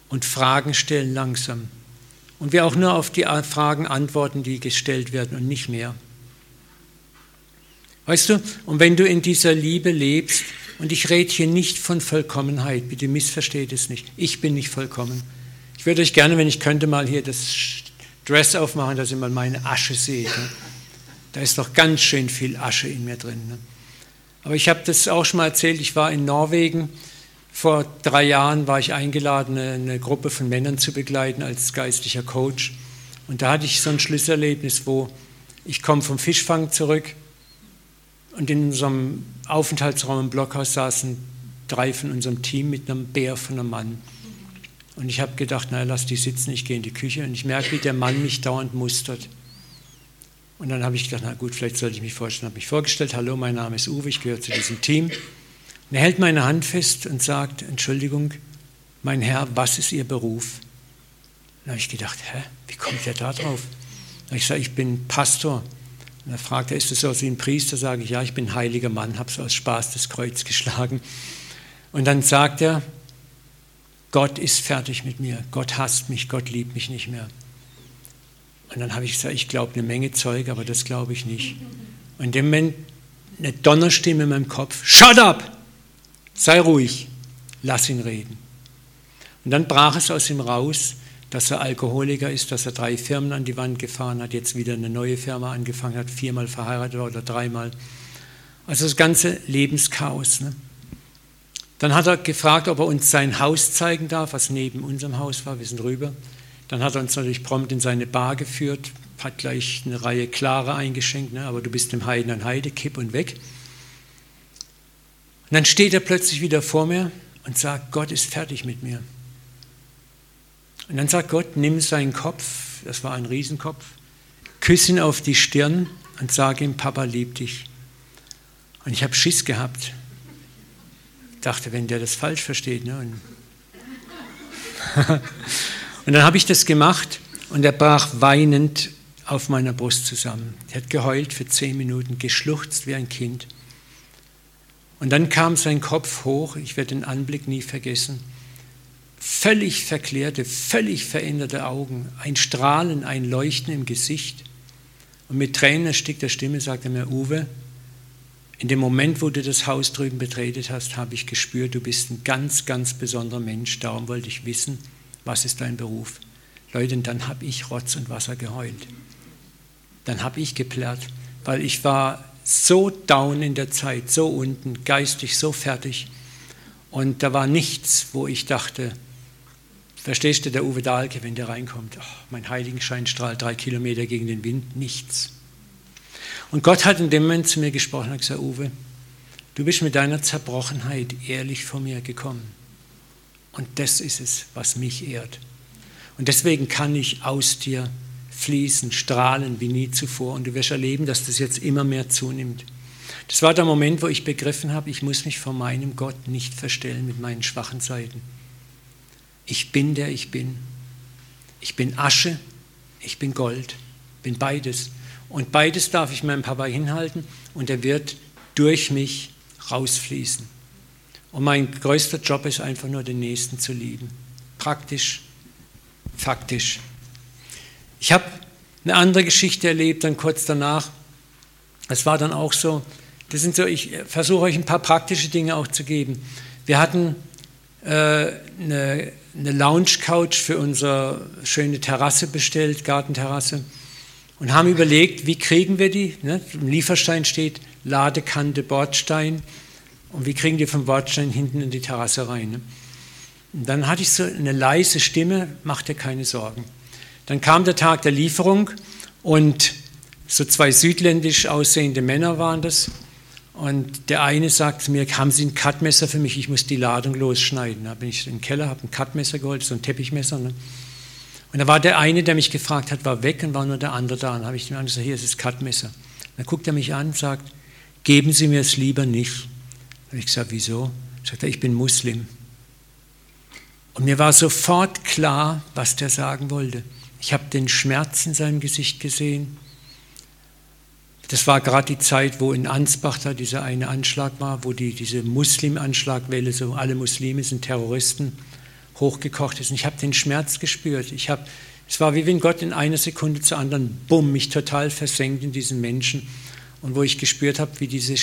und Fragen stellen langsam. Und wir auch nur auf die Fragen antworten, die gestellt werden und nicht mehr. Weißt du, und wenn du in dieser Liebe lebst, und ich rede hier nicht von Vollkommenheit, bitte missversteht es nicht, ich bin nicht vollkommen. Ich würde euch gerne, wenn ich könnte, mal hier das Dress aufmachen, dass ihr mal meine Asche seht. Ne? Da ist doch ganz schön viel Asche in mir drin. Ne? Aber ich habe das auch schon mal erzählt, ich war in Norwegen, vor drei Jahren war ich eingeladen, eine Gruppe von Männern zu begleiten als geistlicher Coach. Und da hatte ich so ein Schlüsselerlebnis, wo ich komme vom Fischfang zurück und in unserem Aufenthaltsraum im Blockhaus saßen drei von unserem Team mit einem Bär von einem Mann. Und ich habe gedacht, naja, lass die sitzen, ich gehe in die Küche. Und ich merke, wie der Mann mich dauernd mustert. Und dann habe ich gedacht, na gut, vielleicht sollte ich mich vorstellen. habe mich vorgestellt, hallo, mein Name ist Uwe, ich gehöre zu diesem Team. Und er hält meine Hand fest und sagt, Entschuldigung, mein Herr, was ist Ihr Beruf? Dann habe ich gedacht, hä, wie kommt der da drauf? Dann ich sage, ich bin Pastor. Und er fragt er, ist das so wie ein Priester? Sage ich, ja, ich bin ein heiliger Mann, habe so aus Spaß das Kreuz geschlagen. Und dann sagt er, Gott ist fertig mit mir, Gott hasst mich, Gott liebt mich nicht mehr. Und dann habe ich gesagt, ich glaube eine Menge Zeug, aber das glaube ich nicht. Und in dem Moment eine Donnerstimme in meinem Kopf, shut up, sei ruhig, lass ihn reden. Und dann brach es aus ihm raus, dass er Alkoholiker ist, dass er drei Firmen an die Wand gefahren hat, jetzt wieder eine neue Firma angefangen hat, viermal verheiratet war oder dreimal. Also das ganze Lebenschaos. Ne? Dann hat er gefragt, ob er uns sein Haus zeigen darf, was neben unserem Haus war. Wir sind rüber. Dann hat er uns natürlich prompt in seine Bar geführt, hat gleich eine Reihe Klare eingeschenkt, ne? aber du bist dem Heiden an Heide, kipp und weg. Und dann steht er plötzlich wieder vor mir und sagt, Gott ist fertig mit mir. Und dann sagt Gott, nimm seinen Kopf, das war ein Riesenkopf, küss ihn auf die Stirn und sag ihm, Papa liebt dich. Und ich habe Schiss gehabt. Ich dachte, wenn der das falsch versteht. Ne? Und, und dann habe ich das gemacht und er brach weinend auf meiner Brust zusammen. Er hat geheult für zehn Minuten, geschluchzt wie ein Kind. Und dann kam sein Kopf hoch, ich werde den Anblick nie vergessen völlig verklärte, völlig veränderte Augen, ein Strahlen, ein Leuchten im Gesicht. Und mit Tränen erstickter Stimme sagte mir, Uwe, in dem Moment, wo du das Haus drüben betretet hast, habe ich gespürt, du bist ein ganz, ganz besonderer Mensch. Darum wollte ich wissen, was ist dein Beruf? Leute, und dann habe ich Rotz und Wasser geheult. Dann habe ich geplärrt, weil ich war so down in der Zeit, so unten, geistig so fertig. Und da war nichts, wo ich dachte, Verstehst du, der Uwe Dahlke, wenn der reinkommt, oh, mein Heiligenschein strahlt drei Kilometer gegen den Wind, nichts. Und Gott hat in dem Moment zu mir gesprochen und gesagt, Uwe, du bist mit deiner Zerbrochenheit ehrlich vor mir gekommen. Und das ist es, was mich ehrt. Und deswegen kann ich aus dir fließen, strahlen wie nie zuvor. Und du wirst erleben, dass das jetzt immer mehr zunimmt. Das war der Moment, wo ich begriffen habe, ich muss mich vor meinem Gott nicht verstellen mit meinen schwachen Seiten. Ich bin der ich bin. Ich bin Asche, ich bin Gold, bin beides. Und beides darf ich meinem Papa hinhalten und er wird durch mich rausfließen. Und mein größter Job ist einfach nur, den Nächsten zu lieben. Praktisch, faktisch. Ich habe eine andere Geschichte erlebt, dann kurz danach. Es war dann auch so, das sind so, ich versuche euch ein paar praktische Dinge auch zu geben. Wir hatten äh, eine eine Lounge-Couch für unsere schöne Terrasse bestellt, Gartenterrasse, und haben überlegt, wie kriegen wir die? Ne? Im Lieferstein steht Ladekante Bordstein. Und wie kriegen die vom Bordstein hinten in die Terrasse rein? Ne? Und dann hatte ich so eine leise Stimme, mach dir keine Sorgen. Dann kam der Tag der Lieferung und so zwei südländisch aussehende Männer waren das. Und der eine sagt mir, haben Sie ein Cutmesser für mich, ich muss die Ladung losschneiden. Da bin ich den Keller, habe ein Cutmesser geholt, so ein Teppichmesser. Ne? Und da war der eine, der mich gefragt hat, war weg und war nur der andere da. Und habe ich ihm gesagt, hier ist das Cutmesser. Dann guckt er mich an und sagt, geben Sie mir es lieber nicht. Da habe ich gesagt, wieso? Sagt er, ich bin Muslim. Und mir war sofort klar, was der sagen wollte. Ich habe den Schmerz in seinem Gesicht gesehen. Das war gerade die Zeit, wo in Ansbach da dieser eine Anschlag war, wo die, diese Muslim-Anschlagwelle, so alle Muslime sind Terroristen, hochgekocht ist. Und ich habe den Schmerz gespürt. Ich habe, es war wie wenn Gott in einer Sekunde zur anderen, bumm, mich total versenkt in diesen Menschen. Und wo ich gespürt habe, wie diese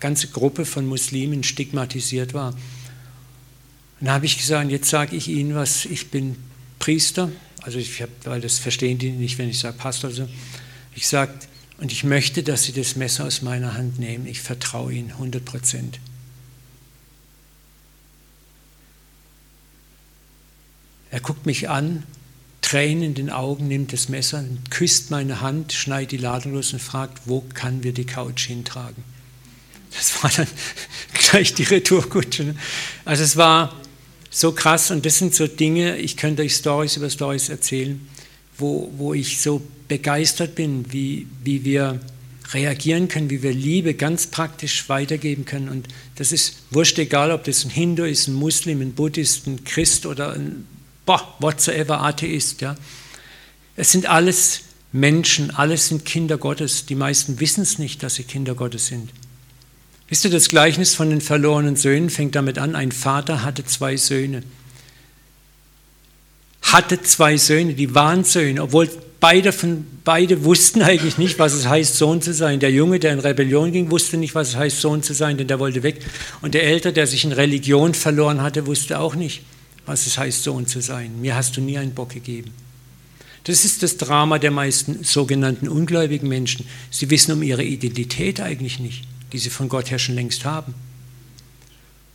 ganze Gruppe von Muslimen stigmatisiert war. Und dann habe ich gesagt, jetzt sage ich Ihnen was, ich bin Priester, also ich hab, weil das verstehen die nicht, wenn ich sage Pastor. So. Ich sage, und ich möchte, dass Sie das Messer aus meiner Hand nehmen. Ich vertraue Ihnen 100 Prozent. Er guckt mich an, Tränen in den Augen, nimmt das Messer, küsst meine Hand, schneidet die Ladung los und fragt, wo kann wir die Couch hintragen? Das war dann gleich die Retourkutsche. Ne? Also es war so krass und das sind so Dinge, ich könnte euch Stories über Stories erzählen, wo, wo ich so begeistert bin, wie, wie wir reagieren können, wie wir Liebe ganz praktisch weitergeben können. Und das ist wurscht egal, ob das ein Hindu ist, ein Muslim, ein Buddhist, ein Christ oder ein boah, whatsoever Atheist. Ja. Es sind alles Menschen, alles sind Kinder Gottes. Die meisten wissen es nicht, dass sie Kinder Gottes sind. Wisst ihr, das Gleichnis von den verlorenen Söhnen fängt damit an, ein Vater hatte zwei Söhne. Hatte zwei Söhne, die waren Söhne, obwohl beide, von, beide wussten eigentlich nicht, was es heißt, Sohn zu sein. Der Junge, der in Rebellion ging, wusste nicht, was es heißt, Sohn zu sein, denn der wollte weg. Und der Ältere, der sich in Religion verloren hatte, wusste auch nicht, was es heißt, Sohn zu sein. Mir hast du nie einen Bock gegeben. Das ist das Drama der meisten sogenannten ungläubigen Menschen. Sie wissen um ihre Identität eigentlich nicht, die sie von Gott her schon längst haben.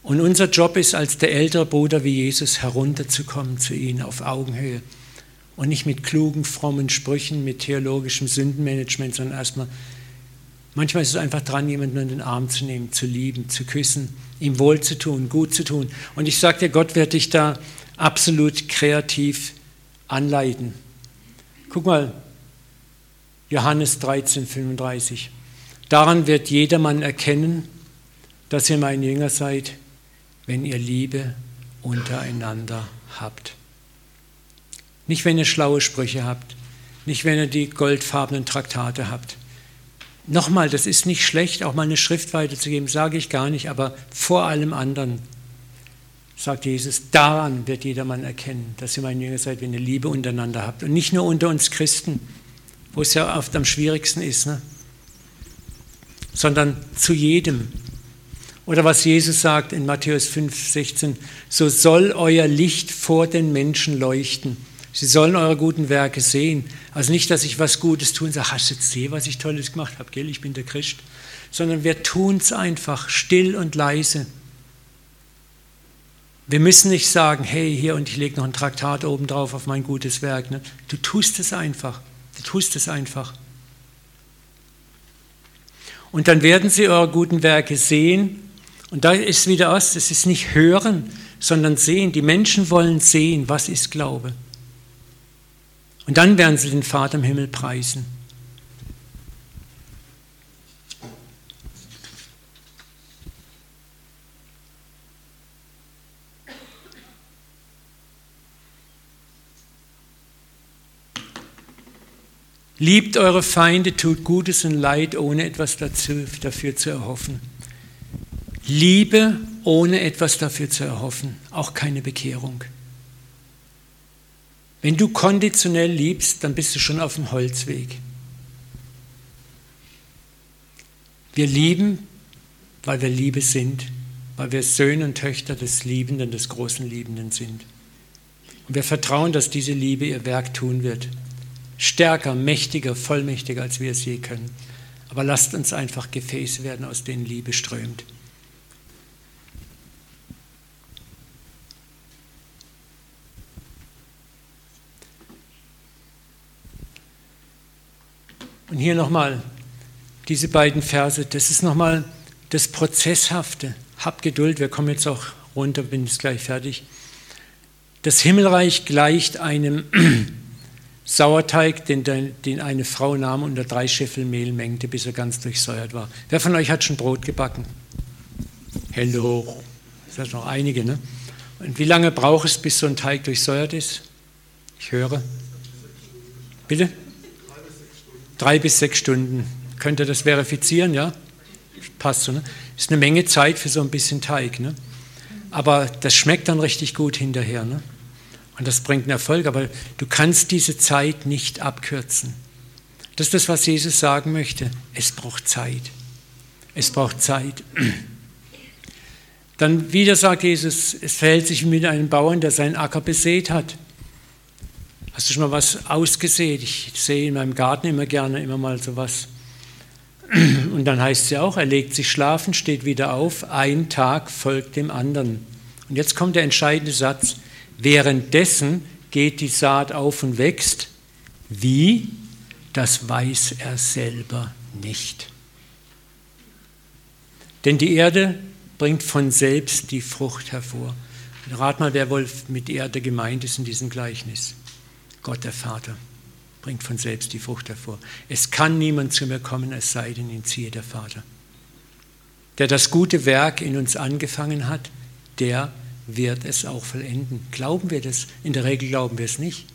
Und unser Job ist, als der ältere Bruder wie Jesus herunterzukommen zu ihnen auf Augenhöhe und nicht mit klugen, frommen Sprüchen, mit theologischem Sündenmanagement, sondern erstmal, manchmal ist es einfach dran, jemanden in den Arm zu nehmen, zu lieben, zu küssen, ihm wohl zu tun, gut zu tun. Und ich sage dir, Gott wird dich da absolut kreativ anleiten. Guck mal, Johannes 13, 35. Daran wird jedermann erkennen, dass ihr mein Jünger seid, wenn ihr Liebe untereinander habt. Nicht, wenn ihr schlaue Sprüche habt, nicht, wenn ihr die goldfarbenen Traktate habt. Nochmal, das ist nicht schlecht, auch mal eine Schrift weiterzugeben, sage ich gar nicht, aber vor allem anderen, sagt Jesus, daran wird jedermann erkennen, dass ihr mein Jünger seid, wenn ihr Liebe untereinander habt. Und nicht nur unter uns Christen, wo es ja oft am schwierigsten ist, ne? sondern zu jedem. Oder was Jesus sagt in Matthäus 5, 16, so soll euer Licht vor den Menschen leuchten Sie sollen eure guten Werke sehen. Also nicht, dass ich was Gutes tue und sage, hast du jetzt gesehen, was ich Tolles gemacht habe, gell, ich bin der Christ. Sondern wir tun es einfach, still und leise. Wir müssen nicht sagen, hey, hier und ich lege noch ein Traktat oben drauf auf mein gutes Werk. Ne? Du tust es einfach. Du tust es einfach. Und dann werden sie eure guten Werke sehen. Und da ist wieder aus, es ist nicht hören, sondern sehen. Die Menschen wollen sehen, was ist Glaube. Und dann werden sie den Vater im Himmel preisen. Liebt eure Feinde, tut Gutes und Leid, ohne etwas dazu, dafür zu erhoffen. Liebe, ohne etwas dafür zu erhoffen, auch keine Bekehrung. Wenn du konditionell liebst, dann bist du schon auf dem Holzweg. Wir lieben, weil wir Liebe sind, weil wir Söhne und Töchter des Liebenden, des großen Liebenden sind. Und wir vertrauen, dass diese Liebe ihr Werk tun wird. Stärker, mächtiger, vollmächtiger, als wir es je können. Aber lasst uns einfach Gefäße werden, aus denen Liebe strömt. Und hier nochmal diese beiden Verse, das ist nochmal das Prozesshafte. Hab Geduld, wir kommen jetzt auch runter, bin jetzt gleich fertig. Das Himmelreich gleicht einem Sauerteig, den, den eine Frau nahm und unter drei Scheffel Mehl mengte, bis er ganz durchsäuert war. Wer von euch hat schon Brot gebacken? Hello. Das sind noch einige, ne? Und wie lange braucht es, bis so ein Teig durchsäuert ist? Ich höre. Bitte? Drei bis sechs Stunden. Könnt ihr das verifizieren? Ja? Passt so. Ne? Ist eine Menge Zeit für so ein bisschen Teig. Ne? Aber das schmeckt dann richtig gut hinterher. Ne? Und das bringt einen Erfolg. Aber du kannst diese Zeit nicht abkürzen. Das ist das, was Jesus sagen möchte. Es braucht Zeit. Es braucht Zeit. Dann wieder sagt Jesus, es verhält sich mit einem Bauern, der seinen Acker besät hat. Hast du schon mal was ausgesät? Ich sehe in meinem Garten immer gerne immer mal so was. Und dann heißt ja auch, er legt sich schlafen, steht wieder auf, ein Tag folgt dem anderen. Und jetzt kommt der entscheidende Satz. Währenddessen geht die Saat auf und wächst. Wie? Das weiß er selber nicht. Denn die Erde bringt von selbst die Frucht hervor. rat mal, wer wohl mit Erde gemeint ist in diesem Gleichnis. Gott der Vater bringt von selbst die Frucht hervor. Es kann niemand zu mir kommen, es sei denn, ihn ziehe der Vater. Der das gute Werk in uns angefangen hat, der wird es auch vollenden. Glauben wir das? In der Regel glauben wir es nicht.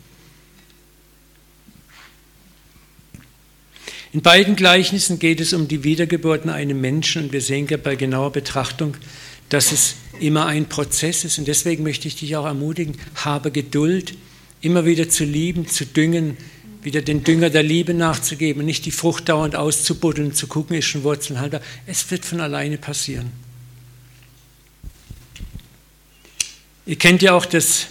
In beiden Gleichnissen geht es um die Wiedergeburt in einem Menschen und wir sehen bei genauer Betrachtung, dass es immer ein Prozess ist. Und deswegen möchte ich dich auch ermutigen, habe Geduld, immer wieder zu lieben, zu düngen, wieder den Dünger der Liebe nachzugeben, nicht die Frucht dauernd auszubuddeln, zu gucken, ist schon Wurzeln haltbar. Es wird von alleine passieren. Ihr kennt ja auch das,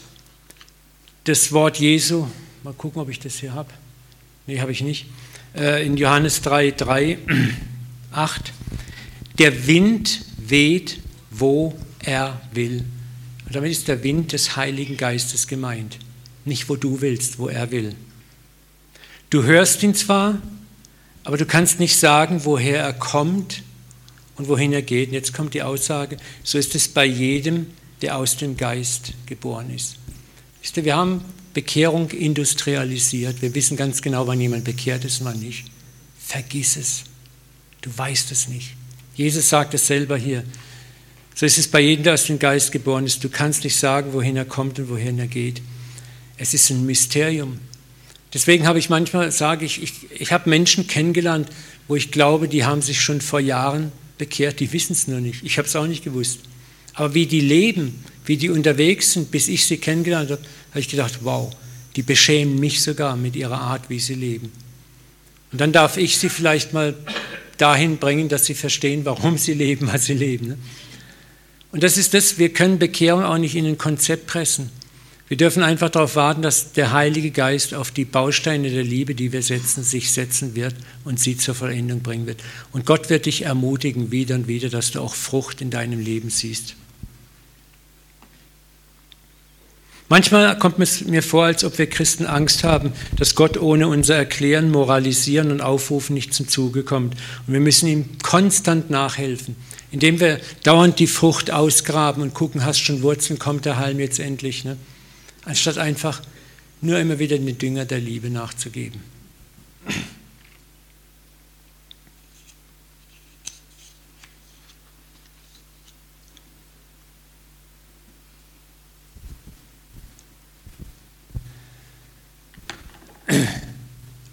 das Wort Jesu. Mal gucken, ob ich das hier habe. Nee, habe ich nicht. Äh, in Johannes 3, 3, 8. Der Wind weht, wo er will. Und damit ist der Wind des Heiligen Geistes gemeint. Nicht, wo du willst, wo er will. Du hörst ihn zwar, aber du kannst nicht sagen, woher er kommt und wohin er geht. Und jetzt kommt die Aussage, so ist es bei jedem, der aus dem Geist geboren ist. Wir haben Bekehrung industrialisiert. Wir wissen ganz genau, wann jemand bekehrt ist und wann nicht. Vergiss es. Du weißt es nicht. Jesus sagt es selber hier. So ist es bei jedem, der aus dem Geist geboren ist. Du kannst nicht sagen, wohin er kommt und wohin er geht. Es ist ein Mysterium. Deswegen habe ich manchmal, sage ich, ich, ich habe Menschen kennengelernt, wo ich glaube, die haben sich schon vor Jahren bekehrt, die wissen es nur nicht. Ich habe es auch nicht gewusst. Aber wie die leben, wie die unterwegs sind, bis ich sie kennengelernt habe, habe ich gedacht, wow, die beschämen mich sogar mit ihrer Art, wie sie leben. Und dann darf ich sie vielleicht mal dahin bringen, dass sie verstehen, warum sie leben, was sie leben. Ne? Und das ist das, wir können Bekehrung auch nicht in ein Konzept pressen. Wir dürfen einfach darauf warten, dass der Heilige Geist auf die Bausteine der Liebe, die wir setzen, sich setzen wird und sie zur Vollendung bringen wird. Und Gott wird dich ermutigen, wieder und wieder, dass du auch Frucht in deinem Leben siehst. Manchmal kommt es mir vor, als ob wir Christen Angst haben, dass Gott ohne unser Erklären, Moralisieren und Aufrufen nicht zum Zuge kommt. Und wir müssen ihm konstant nachhelfen, indem wir dauernd die Frucht ausgraben und gucken, hast schon Wurzeln, kommt der Halm jetzt endlich. Ne? Anstatt einfach nur immer wieder den Dünger der Liebe nachzugeben.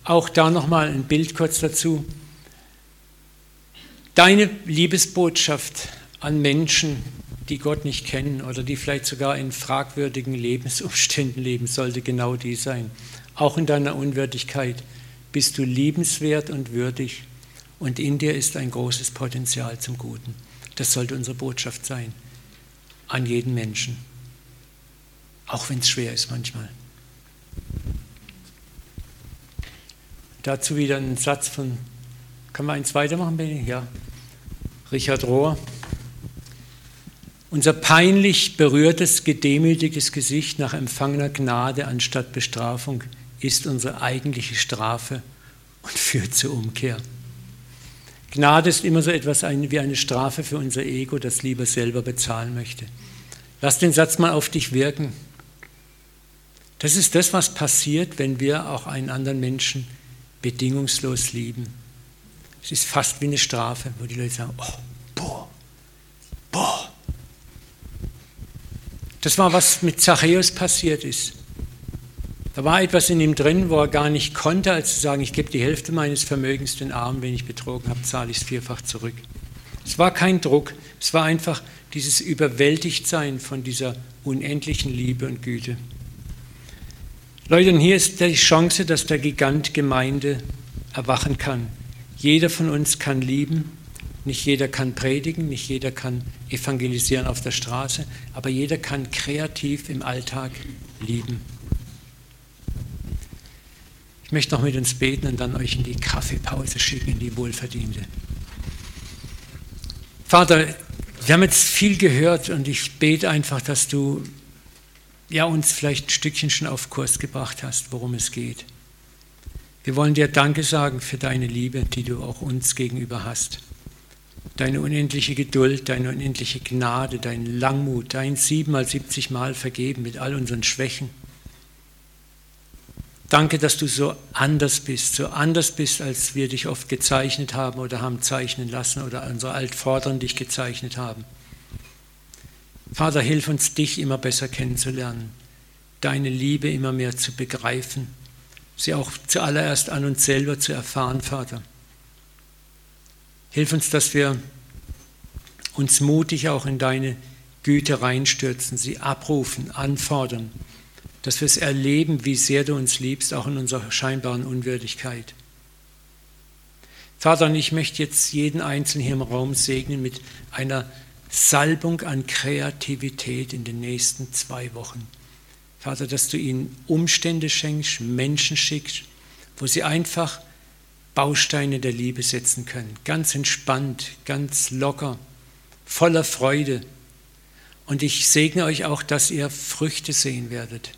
Auch da nochmal ein Bild kurz dazu. Deine Liebesbotschaft an Menschen, die Gott nicht kennen oder die vielleicht sogar in fragwürdigen Lebensumständen leben, sollte genau die sein. Auch in deiner Unwürdigkeit bist du liebenswert und würdig und in dir ist ein großes Potenzial zum Guten. Das sollte unsere Botschaft sein an jeden Menschen, auch wenn es schwer ist manchmal. Dazu wieder ein Satz von, kann man eins weitermachen, Benny? Ja. Richard Rohr. Unser peinlich berührtes, gedemütigtes Gesicht nach empfangener Gnade anstatt Bestrafung ist unsere eigentliche Strafe und führt zur Umkehr. Gnade ist immer so etwas wie eine Strafe für unser Ego, das lieber selber bezahlen möchte. Lass den Satz mal auf dich wirken. Das ist das, was passiert, wenn wir auch einen anderen Menschen bedingungslos lieben. Es ist fast wie eine Strafe, wo die Leute sagen, oh, boah, boah, das war, was mit Zachäus passiert ist. Da war etwas in ihm drin, wo er gar nicht konnte, als zu sagen, ich gebe die Hälfte meines Vermögens den Armen, wenn ich betrogen habe, zahle ich es vierfach zurück. Es war kein Druck, es war einfach dieses Überwältigtsein von dieser unendlichen Liebe und Güte. Leute, und hier ist die Chance, dass der Gigant Gemeinde erwachen kann. Jeder von uns kann lieben, nicht jeder kann predigen, nicht jeder kann evangelisieren auf der Straße, aber jeder kann kreativ im Alltag lieben. Ich möchte noch mit uns beten und dann euch in die Kaffeepause schicken, in die wohlverdiente. Vater, wir haben jetzt viel gehört und ich bete einfach, dass du ja, uns vielleicht ein Stückchen schon auf Kurs gebracht hast, worum es geht. Wir wollen dir Danke sagen für deine Liebe, die du auch uns gegenüber hast. Deine unendliche Geduld, deine unendliche Gnade, dein Langmut, dein siebenmal, siebzigmal vergeben mit all unseren Schwächen. Danke, dass du so anders bist, so anders bist, als wir dich oft gezeichnet haben oder haben zeichnen lassen oder unsere Altvorderen dich gezeichnet haben. Vater, hilf uns, dich immer besser kennenzulernen, deine Liebe immer mehr zu begreifen, sie auch zuallererst an uns selber zu erfahren, Vater. Hilf uns, dass wir uns mutig auch in deine Güte reinstürzen, sie abrufen, anfordern, dass wir es erleben, wie sehr du uns liebst, auch in unserer scheinbaren Unwürdigkeit. Vater, und ich möchte jetzt jeden Einzelnen hier im Raum segnen mit einer Salbung an Kreativität in den nächsten zwei Wochen. Vater, dass du ihnen Umstände schenkst, Menschen schickst, wo sie einfach Bausteine der Liebe setzen können. Ganz entspannt, ganz locker, voller Freude. Und ich segne euch auch, dass ihr Früchte sehen werdet.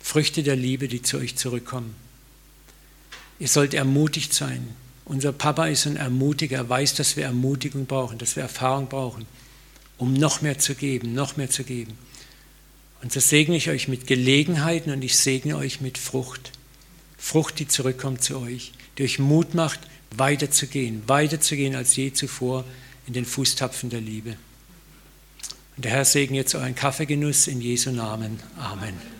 Früchte der Liebe, die zu euch zurückkommen. Ihr sollt ermutigt sein. Unser Papa ist ein Ermutiger. Er weiß, dass wir Ermutigung brauchen, dass wir Erfahrung brauchen, um noch mehr zu geben, noch mehr zu geben. Und so segne ich euch mit Gelegenheiten und ich segne euch mit Frucht. Frucht, die zurückkommt zu euch euch Mut macht, weiterzugehen, weiterzugehen als je zuvor in den Fußtapfen der Liebe. Und der Herr segne jetzt euren Kaffeegenuss in Jesu Namen. Amen.